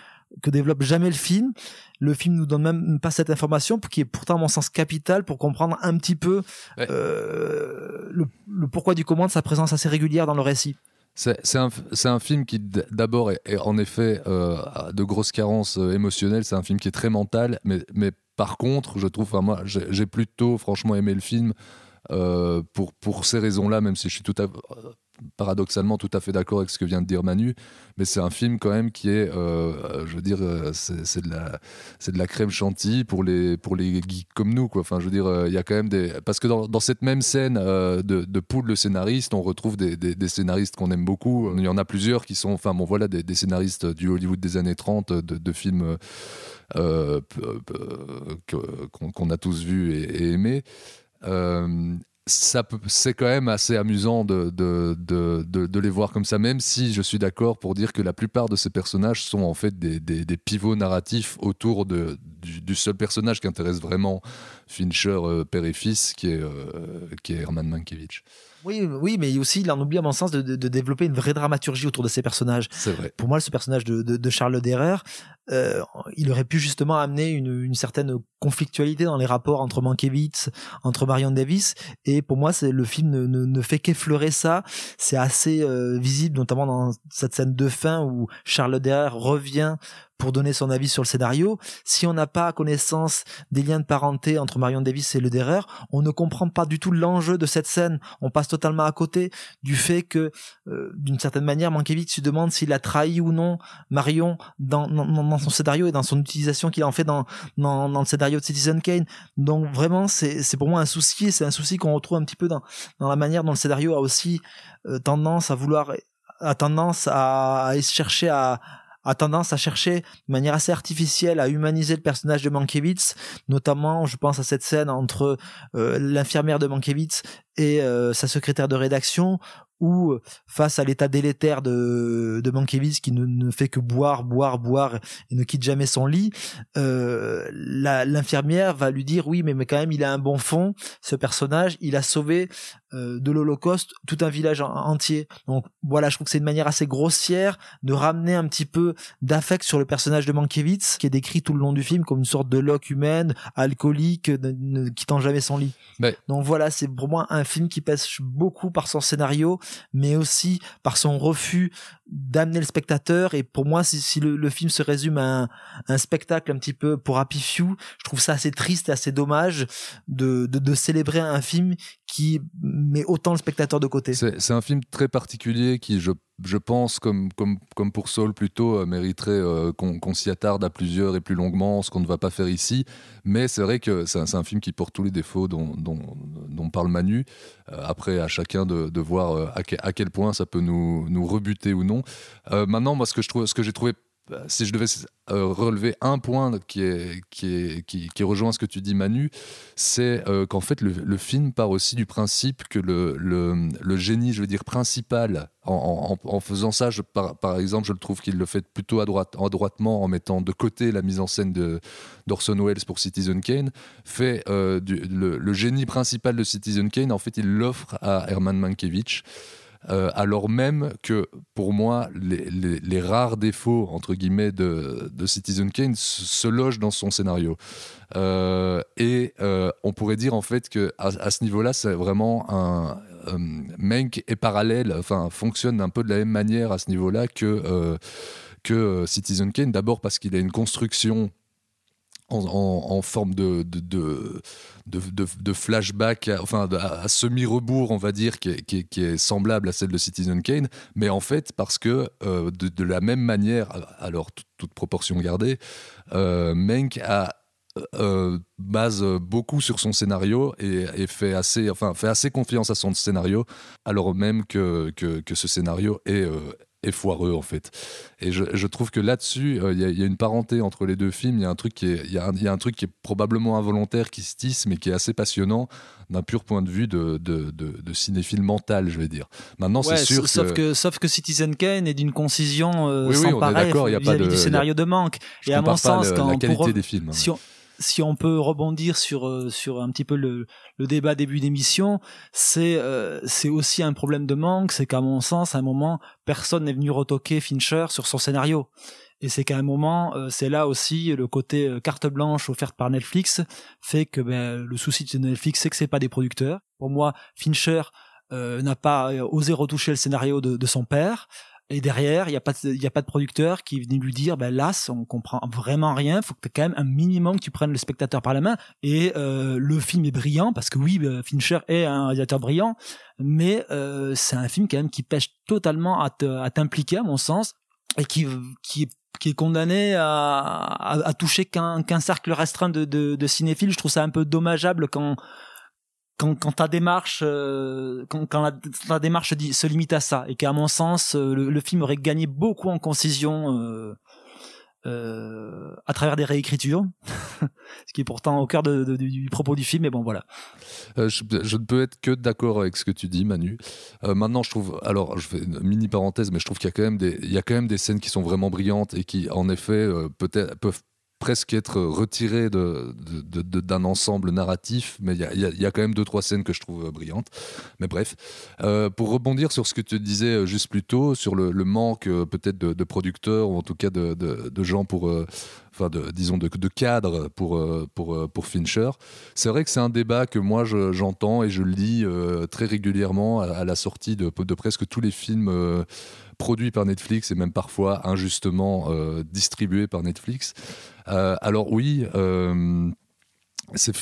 que développe jamais le film. Le film nous donne même pas cette information, qui est pourtant à mon sens capital pour comprendre un petit peu euh, le, le, pourquoi du comment de sa présence assez régulière dans le récit. C'est un, un, film qui d'abord est, en effet euh, de grosses carences euh, émotionnelles. C'est un film qui est très mental, mais, mais par contre, je trouve, enfin, moi, j'ai plutôt franchement aimé le film euh, pour, pour ces raisons-là, même si je suis tout à paradoxalement tout à fait d'accord avec ce que vient de dire Manu, mais c'est un film quand même qui est, euh, je veux dire, euh, c'est de la, crème chantilly pour les pour les geeks comme nous. Enfin, je veux dire, euh, il y a quand même des, parce que dans, cette même scène de, de Poul le scénariste, on retrouve des, scénaristes qu'on aime beaucoup. Il y en a plusieurs qui sont, enfin bon, voilà, des, scénaristes du Hollywood des années 30, de, films. qu'on a tous vus et, et aimés c'est quand même assez amusant de, les voir comme ça, même si je suis d'accord pour dire que la plupart de ces personnages sont en fait des, pivots narratifs autour de, du, seul personnage qui intéresse vraiment Fincher, euh, père et fils, qui est, euh, qui est Herman Mankiewicz. Oui, oui, mais aussi, il en oublie à mon sens de, de, de, développer une vraie dramaturgie autour de ces personnages. C'est vrai. Pour moi, ce personnage de, de Charles Derer, euh, il aurait pu justement amener une, une, certaine conflictualité dans les rapports entre Mankiewicz, entre Marion Davis. Et pour moi, c'est le film ne, ne, ne fait qu'effleurer ça. C'est assez euh, visible, notamment dans cette scène de fin où Charles Derer revient pour donner son avis sur le scénario. Si on n'a pas connaissance des liens de parenté entre Marion Davis et le Derer, on ne comprend pas du tout l'enjeu de cette scène. On passe totalement à côté du fait que, euh, d'une certaine manière, Mankiewicz se demande s'il a trahi ou non Marion dans, son scénario et dans son utilisation qu'il en fait dans, dans, le scénario de Citizen Kane. Donc vraiment, c'est, c'est pour moi un souci, c'est un souci qu'on retrouve un petit peu dans, dans la manière dont le scénario a aussi euh, tendance à vouloir a tendance à, à chercher à, a tendance à chercher de manière assez artificielle à humaniser le personnage de Mankiewicz, notamment je pense à cette scène entre euh, l'infirmière de Mankiewicz et euh, sa secrétaire de rédaction où face à l'état délétère de, de Mankiewicz qui ne, ne, fait que boire, boire, boire et ne quitte jamais son lit, euh, l'infirmière va lui dire oui mais, mais quand même il a un bon fond, ce personnage, il a sauvé de l'Holocauste tout un village entier. Donc voilà, je trouve que c'est une manière assez grossière de ramener un petit peu d'affect sur le personnage de Mankiewicz qui est décrit tout le long du film comme une sorte de loque humaine, alcoolique, ne, quittant jamais son lit. Donc voilà, c'est pour moi un film qui pêche beaucoup par son scénario, mais aussi par son refus d'amener le spectateur. Et pour moi, si, le, film se résume à un, spectacle un petit peu pour Happy Few, je trouve ça assez triste et assez dommage de, de, de célébrer un film qui met autant le spectateur de côté. C'est un film très particulier qui, je, pense, comme, pour Saul plutôt, euh, mériterait euh, qu'on s'y attarde à plusieurs et plus longuement, ce qu'on ne va pas faire ici. Mais c'est vrai que c'est un, film qui porte tous les défauts dont, parle Manu. Euh, après, à chacun de, voir à, quel point ça peut nous, nous rebuter ou non. maintenant, moi, ce que, j'ai trouvé si je devais euh, relever un point qui, qui, qui, rejoint ce que tu dis Manu, c'est euh, qu'en fait le, film part aussi du principe que le, le, génie, je veux dire principal, en, faisant ça, par, par, exemple, je le trouve qu'il le fait plutôt adroit, adroitement en mettant de côté la mise en scène d'Orson Welles pour Citizen Kane, fait euh, le, génie principal de Citizen Kane, en fait il l'offre à Herman Mankiewicz. Euh, alors même que pour moi, les, rares défauts, entre guillemets, de, Citizen Kane se, logent dans son scénario. Euh, et euh, on pourrait dire en fait que à, ce niveau-là, c'est vraiment un. Menk est parallèle, enfin, fonctionne un peu de la même manière à ce niveau-là que, que Citizen Kane. D'abord parce qu'il a une construction en, forme de, de, de, flashback, enfin à, semi-rebours, on va dire, qui est, semblable à celle de Citizen Kane, mais en fait, parce que euh, de, la même manière, alors toute, proportion gardée, euh, Menk a euh, base beaucoup sur son scénario et, fait, assez, enfin, fait assez confiance à son scénario, alors même que, que, que ce scénario est, est foireux en fait. Et je, trouve que là-dessus, euh, il y, a une parenté entre les deux films. Il y a un truc qui est, il y, a un truc qui est probablement involontaire, qui se tisse, mais qui est assez passionnant d'un pur point de vue de, de, de, cinéphile mental, je vais dire. Maintenant, c'est sûr sauf que... sauf que Citizen Kane est d'une concision euh, sans pareil vis-à-vis du scénario de manque. et à mon sens, quand la qualité des films. Si si on peut rebondir sur euh, sur un petit peu le, le débat début d'émission, c'est euh, c'est aussi un problème de manque, c'est qu'à mon sens, à un moment, personne n'est venu retoquer Fincher sur son scénario. Et c'est qu'à un moment, euh, c'est là aussi le côté carte blanche offerte par Netflix fait que ben, le souci de Netflix, c'est que c'est pas des producteurs. Pour moi, Fincher n'a pas osé retoucher le scénario de, de son père. Et derrière, il n'y a pas, il y a pas de producteur qui est lui dire, ben là, on comprend vraiment rien. Faut que quand même un minimum que tu prennes le spectateur par la main. Et euh, le film est brillant parce que oui, euh, Fincher est un réalisateur brillant, mais euh, c'est un film quand même qui pêche totalement à t'impliquer à mon sens et qui qui qui est condamné à, à, toucher qu'un qu'un cercle restreint de, de, de cinéphiles. Je trouve ça un peu dommageable quand quand, ta démarche, euh, quand, la, démarche se limite à ça, et qu'à mon sens, euh, le, film aurait gagné beaucoup en concision euh, à travers des réécritures, ce qui est pourtant au cœur du propos du film. Mais bon, voilà. Je, je, ne peux être que d'accord avec ce que tu dis, Manu. maintenant, je trouve, alors, je fais une mini parenthèse, mais je trouve qu'il y a quand même des, il y a quand même des scènes qui sont vraiment brillantes et qui, en effet, peut-être peuvent presque être retiré d'un de, ensemble narratif, mais il y, a, quand même deux trois scènes que je trouve euh, brillantes. Mais bref, euh, pour rebondir sur ce que tu disais euh, juste plus tôt, sur le, manque peut-être de, producteurs ou en tout cas de, gens pour, enfin disons de, cadres pour pour pour Fincher, c'est vrai que c'est un débat que moi j'entends et je lis très régulièrement à, la sortie de, presque tous les films produits par Netflix et même parfois injustement distribués par Netflix. Euh, alors oui, euh, c'est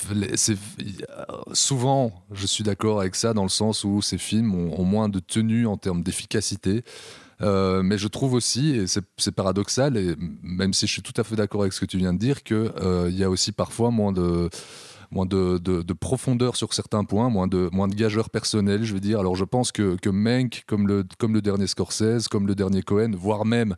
souvent, je suis d'accord avec ça dans le sens où ces films ont, moins de tenue en termes d'efficacité. Euh, mais je trouve aussi, et c'est paradoxal, et même si je suis tout à fait d'accord avec ce que tu viens de dire, qu'il il y a aussi parfois moins de moins de, profondeur sur certains points, moins de, moins de gageurs personnels, je veux dire. Alors je pense que, que Mank, comme le, comme le dernier Scorsese, comme le dernier Cohen, voire même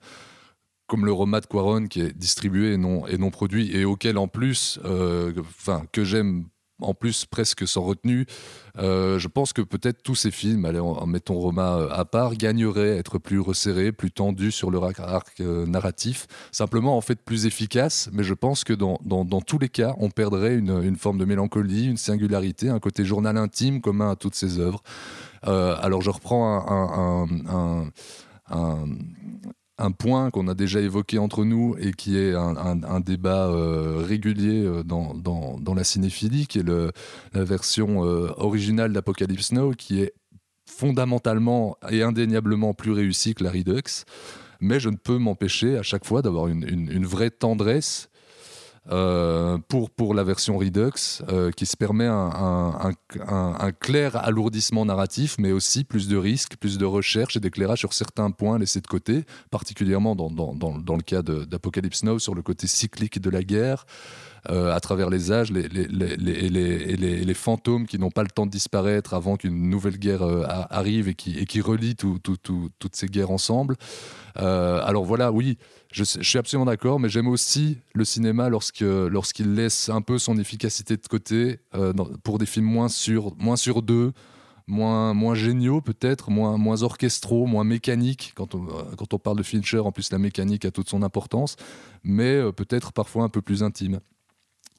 comme le Roma de Quaron qui est distribué et non, et non produit et auquel en plus, euh, enfin que j'aime en plus presque sans retenue. Euh, je pense que peut-être tous ces films, allez, en, mettons Roma euh, à part, gagneraient à être plus resserrés, plus tendus sur leur arc, narratif, simplement en fait plus efficace. Mais je pense que dans, dans, tous les cas, on perdrait une, forme de mélancolie, une singularité, un côté journal intime commun à toutes ces œuvres. alors je reprends un point qu'on a déjà évoqué entre nous et qui est un, débat euh, régulier euh, dans, la cinéphilie, qui est la version euh, originale d'Apocalypse Now, qui est fondamentalement et indéniablement plus réussie que la Redux. Mais je ne peux m'empêcher à chaque fois d'avoir une, vraie tendresse euh, pour, pour la version Redux, euh, qui se permet un, un, clair alourdissement narratif, mais aussi plus de risques, plus de recherche et d'éclairage sur certains points laissés de côté, particulièrement dans, dans, dans, dans le cas d'Apocalypse Now, sur le côté cyclique de la guerre. Euh, à travers les âges, les, les, les, les fantômes qui n'ont pas le temps de disparaître avant qu'une nouvelle guerre arrive et qui, et qui relie toutes ces guerres ensemble. alors voilà, oui, je, suis absolument d'accord, mais j'aime aussi le cinéma lorsqu'il laisse un peu son efficacité de côté euh, pour des films moins sur, moins sur deux, moins, moins géniaux peut-être, moins, moins orchestraux, moins mécaniques. Quand on, euh, quand on parle de Fincher, en plus la mécanique a toute son importance, mais euh, peut-être parfois un peu plus intime.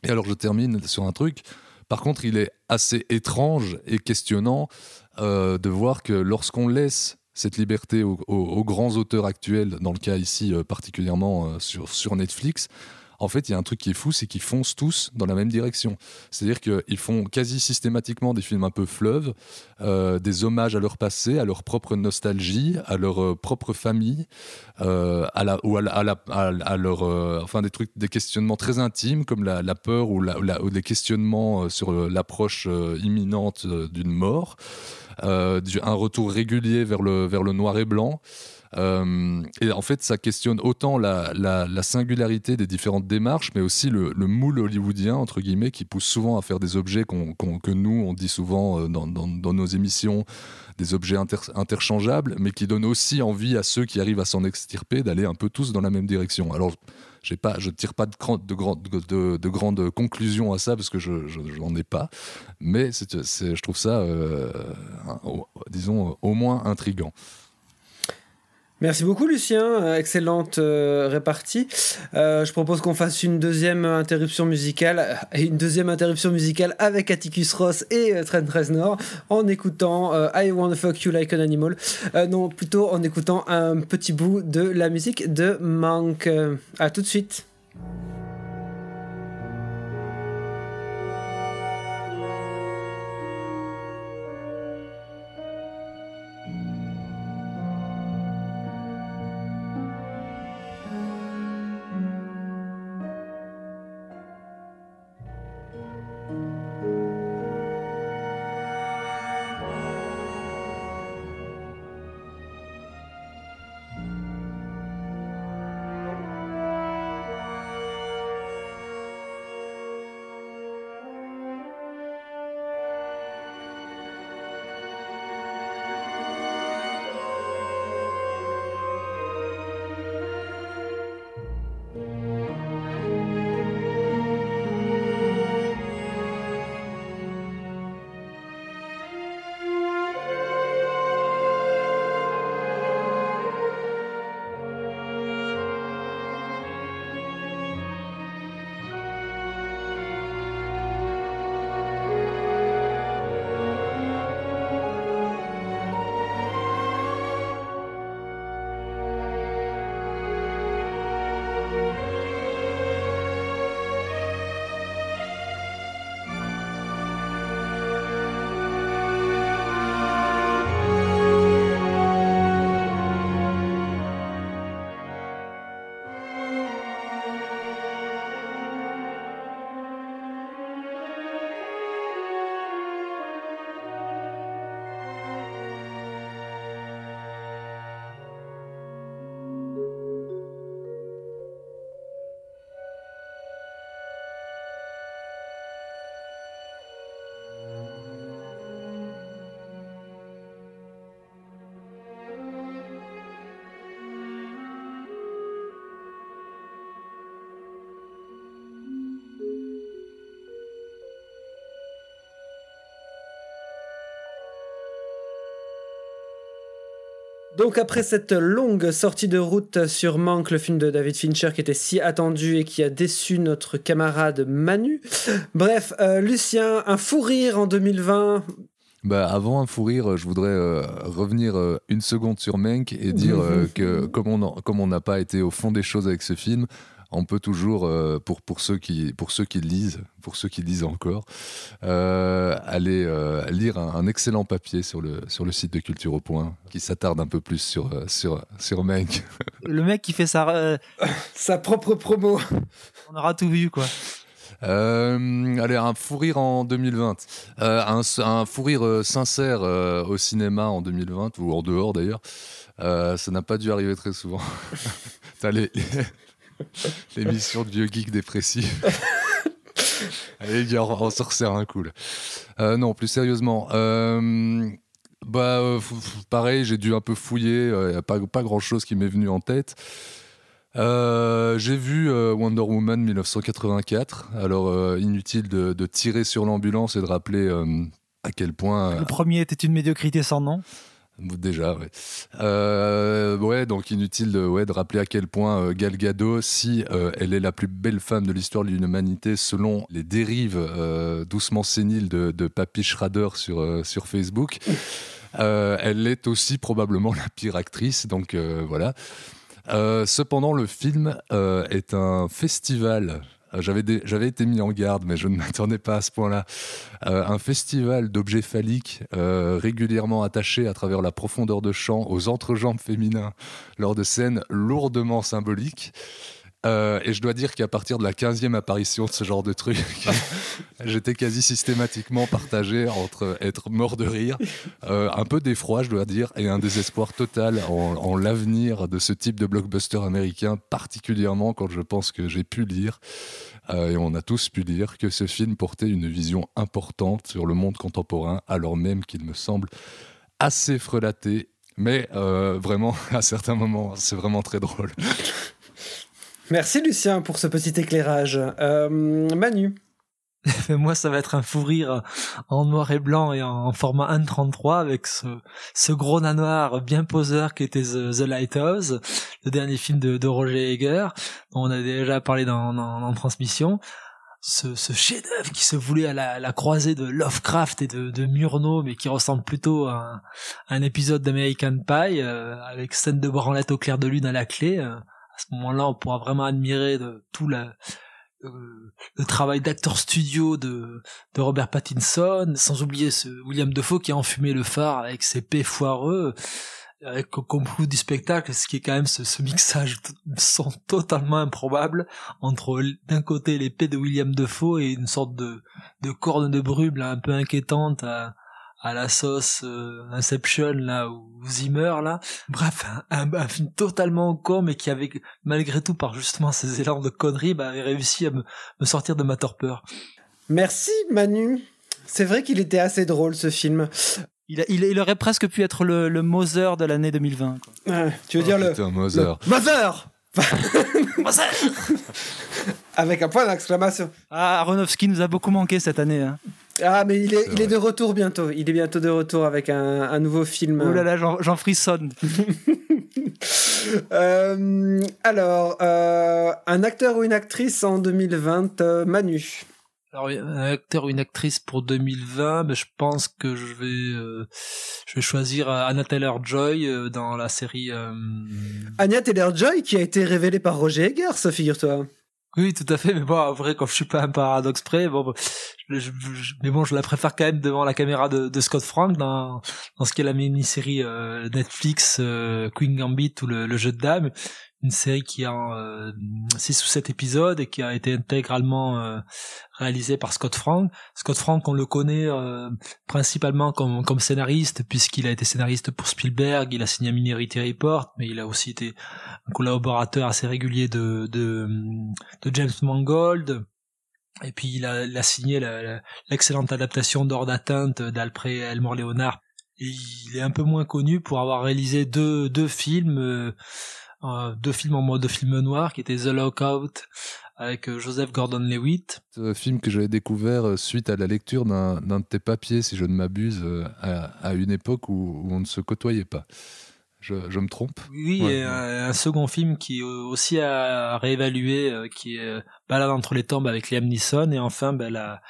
Et alors je termine sur un truc. Par contre, il est assez étrange et questionnant de voir que lorsqu'on laisse cette liberté aux, grands auteurs actuels, dans le cas ici euh, particulièrement euh, sur, Netflix, en fait, il y a un truc qui est fou, c'est qu'ils foncent tous dans la même direction. C'est-à-dire qu'ils font quasi systématiquement des films un peu fleuves, euh, des hommages à leur passé, à leur propre nostalgie, à leur propre famille, à ou à, leur, enfin des trucs, des questionnements très intimes comme la, peur ou, ou, des questionnements sur l'approche imminente d'une mort. Euh, un retour régulier vers le, vers le noir et blanc. Euh, et en fait, ça questionne autant la, la, singularité des différentes démarches, mais aussi le, le, moule hollywoodien, entre guillemets, qui pousse souvent à faire des objets que nous, on dit souvent euh, dans, dans, dans nos émissions, des objets interchangeables, mais qui donnent aussi envie à ceux qui arrivent à s'en extirper d'aller un peu tous dans la même direction. Alors, pas, je ne tire pas de, grandes conclusions à ça parce que je n'en ai pas, mais je trouve ça, euh, disons, au moins intrigant. Merci beaucoup Lucien, euh, excellente euh, répartie. Euh, je propose qu'on fasse une deuxième interruption musicale une deuxième interruption musicale avec Atticus Ross et Trent Reznor en écoutant I Wanna Fuck You Like an Animal. non, plutôt en écoutant un petit bout de la musique de Monk. à tout de suite. Donc après cette longue sortie de route sur Manque, le film de David Fincher qui était si attendu et qui a déçu notre camarade Manu. Bref, euh, Lucien, un fou rire en 2020. Bah, avant un fou rire, je voudrais euh, revenir euh, une seconde sur Mank et dire que comme on n'a pas été au fond des choses avec ce film, on peut toujours, euh, pour, pour, ceux qui, pour ceux qui lisent, pour ceux qui lisent encore, euh, aller euh, lire un, un excellent papier sur le, sur le site de Culture au Point qui s'attarde un peu plus sur, sur, sur Mank. Le mec qui fait euh, Sa propre promo. on aura tout vu quoi. Euh, allez, un fou rire en 2020. Euh, un, un fou rire euh, sincère euh, au cinéma en 2020, ou en dehors d'ailleurs. Euh, ça n'a pas dû arriver très souvent. T'as les- les- l'émission de vieux geek dépressif. Allez, on, on se resserre un coup. là. Euh, non, plus sérieusement. euh, bah, euh, pareil, j'ai dû un peu fouiller. Il n'y a pas, pas grand chose qui m'est venu en tête. J'ai vu Wonder Woman 1984. Alors, inutile de, de tirer sur l'ambulance et de rappeler à quel point. Le premier était une médiocrité sans nom. Déjà, ouais. Euh, ouais, donc inutile de, rappeler à quel point euh, Gal Gadot, si euh, elle est la plus belle femme de l'histoire de l'humanité selon les dérives euh, doucement séniles de, de Papy Schrader sur, sur Facebook, elle est aussi probablement la pire actrice. Donc voilà. Cependant, le film est un festival. Euh, J'avais, été mis en garde, mais je ne m'attendais pas à ce point-là. Euh, un festival d'objets phalliques euh, régulièrement attachés à travers la profondeur de champ aux entrejambes féminins lors de scènes lourdement symboliques. Euh, et je dois dire qu'à partir de la 15e apparition de ce genre de truc, j'étais quasi systématiquement partagé entre être mort de rire, euh, un peu d'effroi, je dois dire, et un désespoir total en, en l'avenir de ce type de blockbuster américain, particulièrement quand je pense que j'ai pu lire, euh, et on a tous pu lire, que ce film portait une vision importante sur le monde contemporain, alors même qu'il me semble assez frelaté. Mais euh, vraiment, à certains moments, c'est vraiment très drôle. Merci Lucien pour ce petit éclairage. Euh, Manu. Moi, ça va être un fou rire en noir et blanc et en format 1.33 avec ce, ce gros nanar bien poseur qui était The, The Lighthouse, le dernier film de, Roger Eger, dont on a déjà parlé dans, dans, Transmission. Ce, chef-d'œuvre qui se voulait à la, croisée de Lovecraft et de, de Murnau, mais qui ressemble plutôt à un, à un épisode d'American Pie, euh, avec scène de branlette au clair de lune à la clé. euh. À ce moment-là, on pourra vraiment admirer de tout la, le travail d'acteur studio de, Robert Pattinson, sans oublier ce William Defoe qui a enfumé le phare avec ses pets foireux, avec au complot du spectacle, ce qui est quand même ce, ce mixage t- son totalement improbable entre d'un côté pets de William Defoe et une sorte de, de corne de brume un peu inquiétante à la sauce euh, Inception là ou Zimmer là bref un, un- film totalement con mais qui avait malgré tout par justement ces élans de conneries bah, avait réussi à me, me sortir de ma torpeur Merci Manu. C'est vrai qu'il était assez drôle ce film. il, a- il, il aurait presque pu être le, le Moser de l'année 2020 quoi. Tu veux dire le, Putain, Mother. le Mother Moser avec un point d'exclamation. ah Aronofsky nous a beaucoup manqué cette année hein. Ah mais il est, il de retour bientôt. Il est bientôt de retour avec un, un nouveau film. oh là là j'en frissonne Euh, alors, euh, un acteur ou une actrice en 2020, euh, Manu. Alors, un acteur ou une actrice pour 2020, ben, je pense que je vais, euh, je vais choisir Anna Taylor-Joy euh, dans la série. euh, Anya Taylor-Joy qui a été révélée par Roger Eggers, figure-toi. Oui, tout à fait. Mais bon, en vrai, quand je suis pas un paradoxe près, bon, je- je- je- mais bon, je la préfère quand même devant la caméra de, de Scott Frank dans, dans ce qu'est la mini-série euh, Netflix euh, Queen Gambit ou le, le jeu de dames. Une série qui a euh, 6 ou 7 épisodes et qui a été intégralement euh, réalisée par Scott Frank. Scott Frank, on le connaît euh, principalement comme, comme scénariste, puisqu'il a été scénariste pour Spielberg, il a signé Minority Report, mais il a aussi été un collaborateur assez régulier de, de, de James Mangold. Et puis il a, il a signé l'excellente adaptation d'Hors d'atteinte d'Alfred Elmore Leonard. Et il est un peu moins connu pour avoir réalisé deux, deux films, euh, euh, deux films en mode film noir, qui étaient The Lockout avec euh, Joseph Gordon-Levitt. Ce film que j'avais découvert euh, suite à la lecture d'un de tes papiers, si je ne m'abuse, euh, à, à une époque où, où on ne se côtoyait pas. je, je me trompe? Oui, Ouais, et un, un second film qui aussi a réévalué, euh, qui est euh, Balade entre les tombes avec Liam Neeson, et enfin ben, la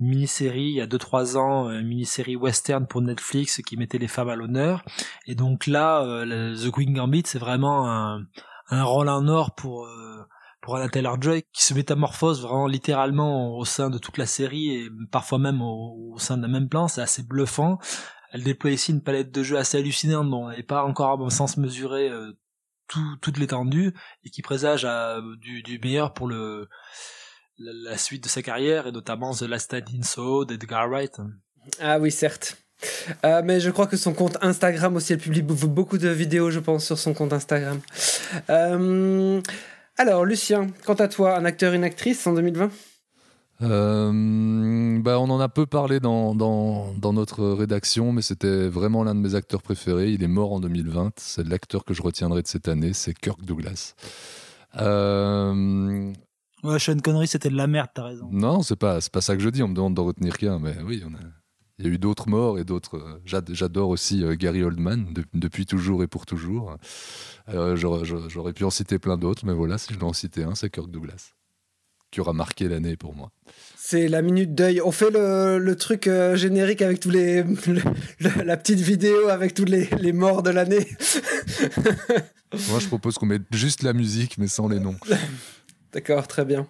mini-série il y a 2-3 ans, une mini-série western pour Netflix qui mettait les femmes à l'honneur. Et donc là, euh, The Queen Gambit, c'est vraiment un, un rôle en or pour euh, pour Anna Taylor-Joy qui se métamorphose vraiment littéralement au sein de toute la série et parfois même au, au sein d'un même plan. C'est assez bluffant. Elle déploie ici une palette de jeux assez hallucinante dont elle n'est pas encore à mon sens mesurée euh, tout, toute l'étendue et qui présage à, du, du meilleur pour le la, la suite de sa carrière et notamment The Last Night in Soho d'Edgar Wright. Ah oui, certes. Euh, mais je crois que son compte Instagram aussi, elle publie be- beaucoup de vidéos, je pense, sur son compte Instagram. Euh, alors, Lucien, quant à toi, un acteur, une actrice en 2020 Euh, bah, on en a peu parlé dans, dans, dans notre rédaction, mais c'était vraiment l'un de mes acteurs préférés. Il est mort en 2020. C'est l'acteur que je retiendrai de cette année, c'est Kirk Douglas. Euh, Ouais, Sean Connery, c'était de la merde, t'as raison. non, c'est pas, c'est pas ça que je dis. On me demande d'en retenir qu'un, mais oui, on a- il y a eu d'autres morts et d'autres. euh, j'ad- J'adore aussi euh, Gary Oldman de- depuis toujours et pour toujours. Euh, j'aurais, pu en citer plein d'autres, mais voilà, si je dois en citer un, c'est Kirk Douglas, qui aura marqué l'année pour moi. C'est la minute deuil. On fait le, le truc euh, générique avec tous les. le- le- la petite vidéo avec tous les, les morts de l'année. Moi, je propose qu'on mette juste la musique, mais sans les noms. D'accord, très bien.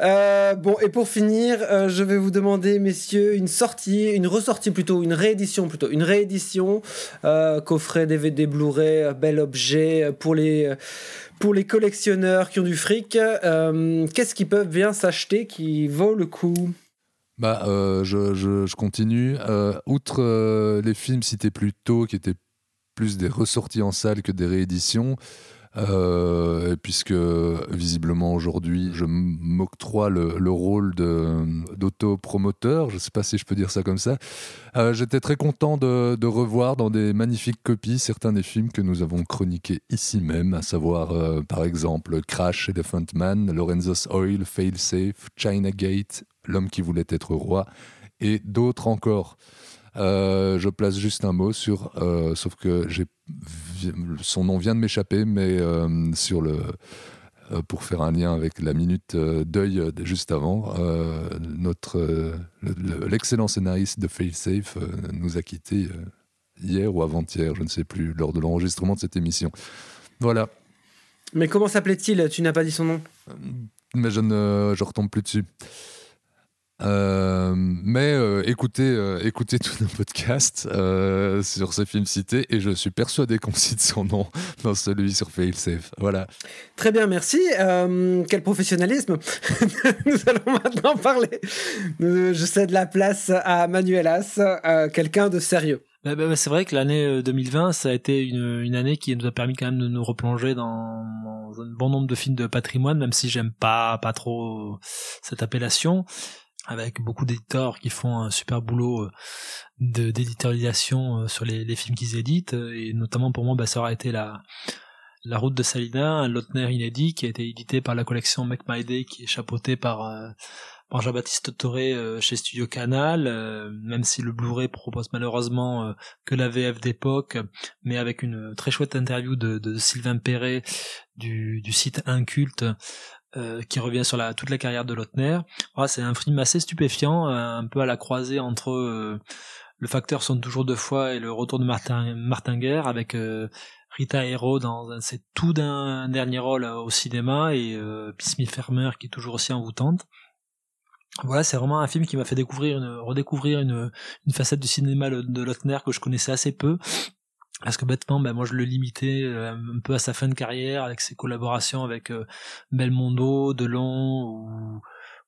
Euh, bon, et pour finir, euh, je vais vous demander, messieurs, une sortie, une ressortie plutôt, une réédition plutôt, une réédition, euh, coffret DVD Blu-ray, bel objet pour les, pour les collectionneurs qui ont du fric. Qu'est-ce qu'ils peuvent bien s'acheter qui vaut le coup? Bah, je, je- je continue. Outre les films cités plus tôt, qui étaient plus des ressorties en salle que des rééditions, euh, puisque visiblement aujourd'hui je m'octroie le, le rôle d'autopromoteur, je ne sais pas si je peux dire ça comme ça, euh, j'étais très content de, revoir dans des magnifiques copies certains des films que nous avons chroniqués ici même, à savoir euh, par exemple Crash, Elephant Man, Lorenzo's Oil, Failsafe, China Gate, L'homme qui voulait être roi et d'autres encore. Euh, je place juste un mot sur, euh, sauf que j'ai, son nom vient de m'échapper, mais euh, sur le, pour faire un lien avec la minute deuil de juste avant, notre, le- le- l'excellent scénariste de Failsafe nous a quittés hier ou avant-hier, je ne sais plus, lors de l'enregistrement de cette émission. Voilà, Mais comment s'appelait-il? Tu n'as pas dit son nom? Mais je ne je retombe plus dessus. Euh, mais euh, écoutez, euh, écoutez tous nos podcasts euh, sur ces films cités et je suis persuadé qu'on cite son nom dans celui sur Failsafe. Voilà. Très bien, merci. Euh, quel professionnalisme. Nous allons maintenant parler. Je cède la place à Manuelas, euh, quelqu'un de sérieux. Bah, bah, bah, c'est vrai que l'année euh, 2020, ça a été une, une année qui nous a permis quand même de nous replonger dans, dans un bon nombre de films de patrimoine, même si j'aime pas pas trop cette appellation, avec beaucoup d'éditeurs qui font un super boulot euh, d'éditorialisation euh, sur les, films qu'ils éditent, et notamment pour moi, bah, ça aura été la la route de Salina, un inédit qui a été édité par la collection Make My Day, qui est chapeautée par euh, Jean-Baptiste Toré euh, chez Studio Canal, euh, même si le Blu-ray propose malheureusement euh, que la VF d'époque, mais avec une très chouette interview de, de Sylvain Perret du, du site Inculte, euh, qui revient sur la, toute la carrière de Lautner. Voilà, c'est un film assez stupéfiant, euh, un peu à la croisée entre euh, Le Facteur sonne toujours deux fois et le retour de Martin, Martin Guerre, avec Rita Hero dans c'est tout d'un dernier rôle au cinéma et Smith Farmer qui est toujours aussi envoûtante. Voilà, c'est vraiment un film qui m'a fait découvrir une, redécouvrir une, une facette du cinéma de Lautner que je connaissais assez peu. Parce que bêtement, ben moi je le limitais euh, un peu à sa fin de carrière avec ses collaborations avec euh, Belmondo, Delon ou,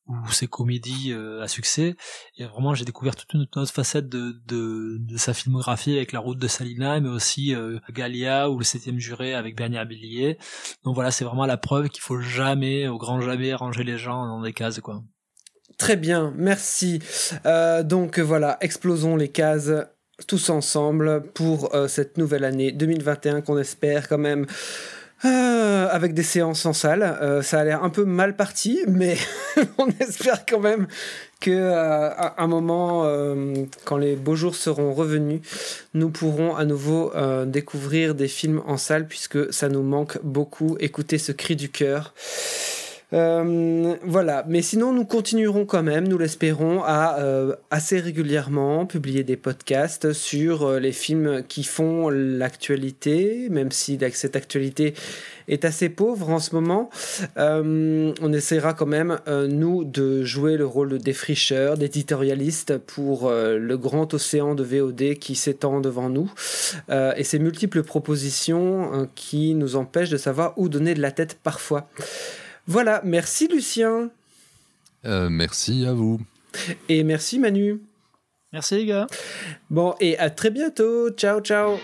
ou ses comédies euh, à succès. Et vraiment, j'ai découvert toute une autre facette de, de, de sa filmographie avec La Route de Salina, mais aussi Galia ou Le Septième Juré avec Bernier Billier. Donc voilà, c'est vraiment la preuve qu'il faut jamais, au grand jamais, ranger les gens dans des cases, quoi. Très bien, merci. Donc voilà, explosons les cases tous ensemble pour euh, cette nouvelle année 2021 qu'on espère quand même Euh, avec des séances en salle. Euh, ça a l'air un peu mal parti, mais on espère quand même que euh, à un moment, quand les beaux jours seront revenus, nous pourrons à nouveau découvrir des films en salle, puisque ça nous manque beaucoup. Écouter ce cri du cœur. Euh, voilà, mais sinon nous continuerons quand même, nous l'espérons, à euh, assez régulièrement publier des podcasts sur euh, les films qui font l'actualité, même si cette actualité est assez pauvre en ce moment. Euh, on essaiera quand même, nous, de jouer le rôle de défricheur, d'éditorialiste pour le grand océan de VOD qui s'étend devant nous et ces multiples propositions euh, qui nous empêchent de savoir où donner de la tête parfois. Voilà, merci Lucien Euh, merci à vous. et merci Manu. Merci les gars. Bon, et à très bientôt. Ciao, ciao.